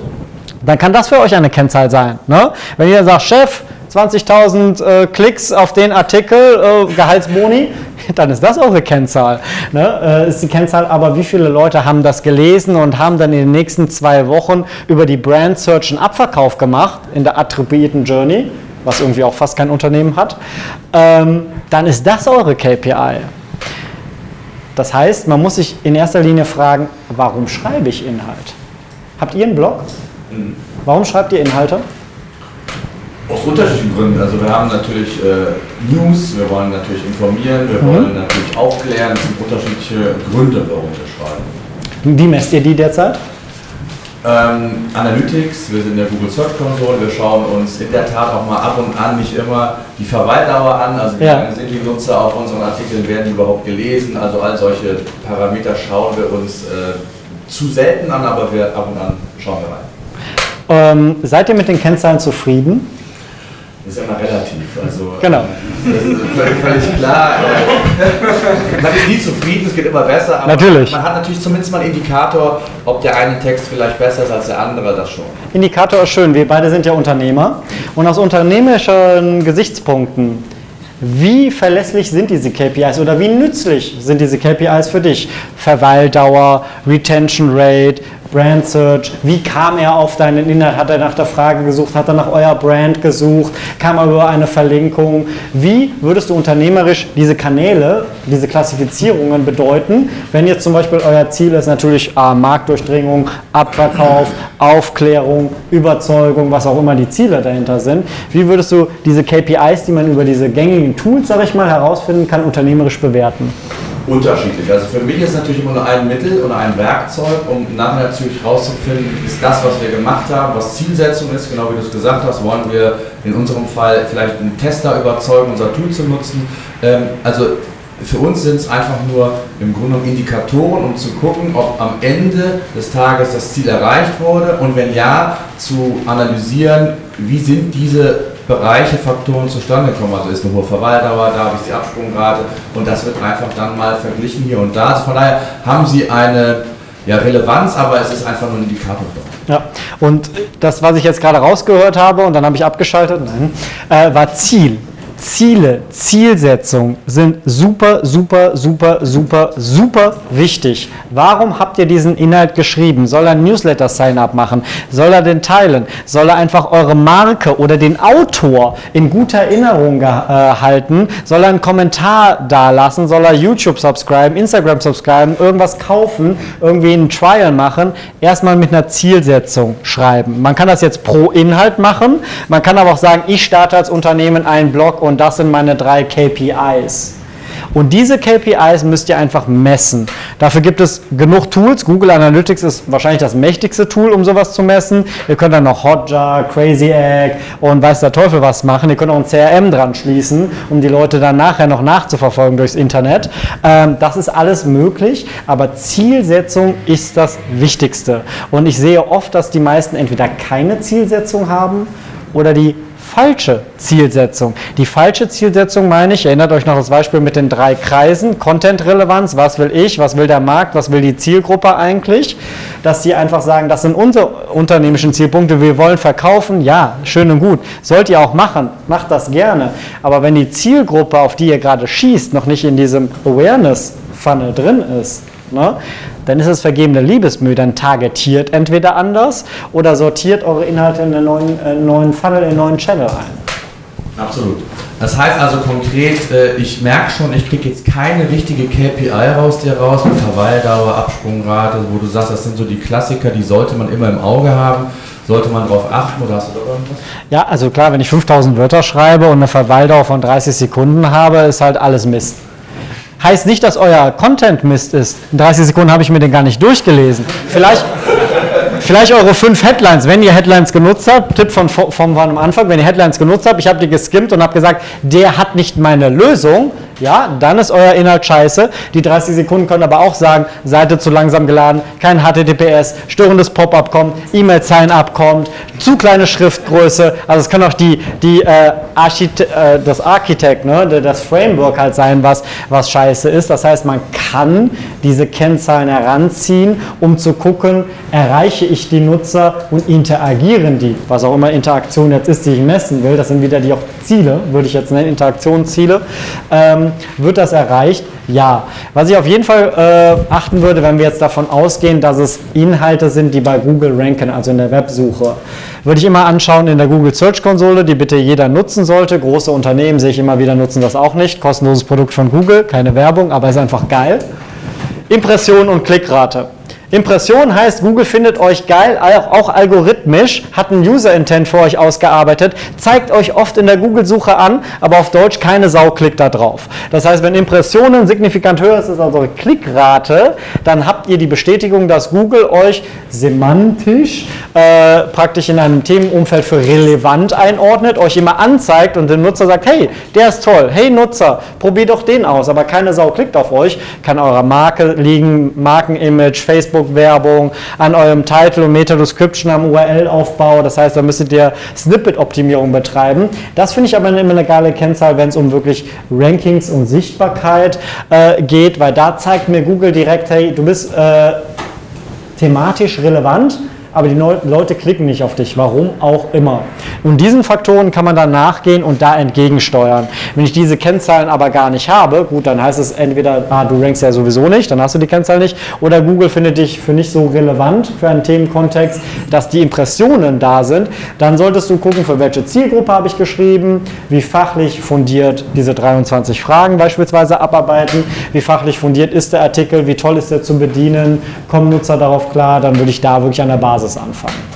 dann kann das für euch eine Kennzahl sein. Ne? Wenn ihr sagt, Chef, 20.000 äh, Klicks auf den Artikel, äh, Gehaltsboni, (laughs) dann ist das eure Kennzahl. Ne? Äh, ist die Kennzahl, aber wie viele Leute haben das gelesen und haben dann in den nächsten zwei Wochen über die Brand Search einen Abverkauf gemacht in der attribuierten Journey? Was irgendwie auch fast kein Unternehmen hat, ähm, dann ist das eure KPI. Das heißt, man muss sich in erster Linie fragen, warum schreibe ich Inhalt? Habt ihr einen Blog? Mhm. Warum schreibt ihr Inhalte? Aus unterschiedlichen Gründen. Also wir haben natürlich äh, News, wir wollen natürlich informieren, wir mhm. wollen natürlich aufklären. Es sind unterschiedliche Gründe, warum wir schreiben. Wie messt ihr die derzeit? Ähm, Analytics, wir sind in der Google Search Console, wir schauen uns in der Tat auch mal ab und an nicht immer die Verweildauer an, also wie ja. lange sind die Nutzer auf unseren Artikeln, werden die überhaupt gelesen, also all solche Parameter schauen wir uns äh, zu selten an, aber wir ab und an schauen wir rein. Ähm, seid ihr mit den Kennzahlen zufrieden? ist ja immer relativ. Also, genau. Das ist völlig, völlig klar. (laughs) man ist nie zufrieden, es geht immer besser, aber natürlich. man hat natürlich zumindest mal einen Indikator, ob der eine Text vielleicht besser ist als der andere, das schon. Indikator ist schön, wir beide sind ja Unternehmer und aus unternehmerischen Gesichtspunkten wie verlässlich sind diese KPIs oder wie nützlich sind diese KPIs für dich? Verweildauer, Retention Rate, Brand Search, wie kam er auf deinen Inhalt? Hat er nach der Frage gesucht? Hat er nach euer Brand gesucht? Kam er über eine Verlinkung? Wie würdest du unternehmerisch diese Kanäle, diese Klassifizierungen bedeuten, wenn jetzt zum Beispiel euer Ziel ist natürlich ah, Marktdurchdringung, Abverkauf, Aufklärung, Überzeugung, was auch immer die Ziele dahinter sind? Wie würdest du diese KPIs, die man über diese gängigen Tools, sag ich mal, herausfinden kann, unternehmerisch bewerten? Unterschiedlich. Also für mich ist natürlich immer nur ein Mittel oder ein Werkzeug, um nachher natürlich herauszufinden, ist das, was wir gemacht haben, was Zielsetzung ist, genau wie du es gesagt hast, wollen wir in unserem Fall vielleicht einen Tester überzeugen, unser Tool zu nutzen. Ähm, also für uns sind es einfach nur im Grunde Indikatoren, um zu gucken, ob am Ende des Tages das Ziel erreicht wurde und wenn ja, zu analysieren, wie sind diese Bereiche, Faktoren zustande kommen. Also ist eine hohe Verweildauer da, wie ist die Absprungrate und das wird einfach dann mal verglichen hier und da. Also von daher haben Sie eine ja, Relevanz, aber es ist einfach nur ein Indikator. Ja, und das, was ich jetzt gerade rausgehört habe, und dann habe ich abgeschaltet, nein, äh, war Ziel. Ziele, Zielsetzung sind super, super, super, super, super wichtig. Warum habt ihr diesen Inhalt geschrieben? Soll er ein Newsletter-Sign-up machen? Soll er den teilen? Soll er einfach eure Marke oder den Autor in guter Erinnerung äh, halten? Soll er einen Kommentar dalassen? Soll er YouTube subscriben, Instagram subscriben, irgendwas kaufen, irgendwie einen Trial machen? Erstmal mit einer Zielsetzung schreiben. Man kann das jetzt pro Inhalt machen. Man kann aber auch sagen, ich starte als Unternehmen einen Blog und das sind meine drei KPIs. Und diese KPIs müsst ihr einfach messen. Dafür gibt es genug Tools. Google Analytics ist wahrscheinlich das mächtigste Tool, um sowas zu messen. Ihr könnt dann noch Hotjar, Crazy Egg und weiß der Teufel was machen. Ihr könnt auch ein CRM dran schließen, um die Leute dann nachher noch nachzuverfolgen durchs Internet. Ähm, das ist alles möglich, aber Zielsetzung ist das Wichtigste. Und ich sehe oft, dass die meisten entweder keine Zielsetzung haben oder die falsche Zielsetzung. Die falsche Zielsetzung meine ich, erinnert euch noch das Beispiel mit den drei Kreisen, Content-Relevanz, was will ich, was will der Markt, was will die Zielgruppe eigentlich, dass sie einfach sagen, das sind unsere unternehmischen Zielpunkte, wir wollen verkaufen, ja, schön und gut, sollt ihr auch machen, macht das gerne, aber wenn die Zielgruppe, auf die ihr gerade schießt, noch nicht in diesem Awareness-Funnel drin ist, ne, dann ist es vergebene Liebesmühe. Dann targetiert entweder anders oder sortiert eure Inhalte in einen neuen, äh, neuen Funnel, in einen neuen Channel ein. Absolut. Das heißt also konkret, äh, ich merke schon, ich kriege jetzt keine richtige KPI raus dir raus, mit Verweildauer, Absprungrate, wo du sagst, das sind so die Klassiker, die sollte man immer im Auge haben. Sollte man darauf achten oder hast du da irgendwas? Ja, also klar, wenn ich 5000 Wörter schreibe und eine Verweildauer von 30 Sekunden habe, ist halt alles Mist. Heißt nicht, dass euer Content Mist ist. In 30 Sekunden habe ich mir den gar nicht durchgelesen. Vielleicht, vielleicht eure fünf Headlines, wenn ihr Headlines genutzt habt, Tipp von, von, am Anfang, wenn ihr Headlines genutzt habt, ich habe die geskimmt und habe gesagt, der hat nicht meine Lösung, ja, dann ist euer Inhalt scheiße. Die 30 Sekunden können aber auch sagen, Seite zu langsam geladen, kein HTTPS, störendes Pop-up kommt, E-Mail-Sign-up zu kleine Schriftgröße. Also es kann auch die, die, äh, Archite äh, das Architect, ne, das Framework halt sein, was, was scheiße ist. Das heißt, man kann diese Kennzahlen heranziehen, um zu gucken, erreiche ich die Nutzer und interagieren die, was auch immer Interaktion jetzt ist, die ich messen will. Das sind wieder die auch Ziele, würde ich jetzt nennen, Interaktionsziele. Ähm, wird das erreicht? Ja. Was ich auf jeden Fall äh, achten würde, wenn wir jetzt davon ausgehen, dass es Inhalte sind, die bei Google ranken, also in der Websuche, würde ich immer anschauen in der Google Search Konsole, die bitte jeder nutzen sollte. Große Unternehmen sehe ich immer wieder nutzen das auch nicht. Kostenloses Produkt von Google, keine Werbung, aber ist einfach geil. Impression und Klickrate. Impression heißt, Google findet euch geil, auch algorithmisch, hat einen User-Intent für euch ausgearbeitet, zeigt euch oft in der Google-Suche an, aber auf Deutsch keine Sau klickt da drauf. Das heißt, wenn Impressionen signifikant höher ist als eure Klickrate, dann habt ihr die Bestätigung, dass Google euch semantisch äh, praktisch in einem Themenumfeld für relevant einordnet, euch immer anzeigt und dem Nutzer sagt, hey, der ist toll, hey Nutzer, probier doch den aus, aber keine Sau klickt auf euch, kann eurer Marke liegen, Markenimage, Facebook, Facebook-Werbung, an eurem Title und Meta-Description am URL-Aufbau. Das heißt, da müsstet ihr Snippet-Optimierung betreiben. Das finde ich aber immer eine geile Kennzahl, wenn es um wirklich Rankings und Sichtbarkeit äh, geht, weil da zeigt mir Google direkt, hey, du bist äh, thematisch relevant aber die Leute klicken nicht auf dich, warum auch immer. Und diesen Faktoren kann man dann nachgehen und da entgegensteuern. Wenn ich diese Kennzahlen aber gar nicht habe, gut, dann heißt es entweder, ah, du rankst ja sowieso nicht, dann hast du die Kennzahlen nicht, oder Google findet dich für nicht so relevant für einen Themenkontext, dass die Impressionen da sind, dann solltest du gucken, für welche Zielgruppe habe ich geschrieben, wie fachlich fundiert diese 23 Fragen beispielsweise abarbeiten, wie fachlich fundiert ist der Artikel, wie toll ist der zu bedienen, kommen Nutzer darauf klar, dann würde ich da wirklich an der Basis Basis anfangen.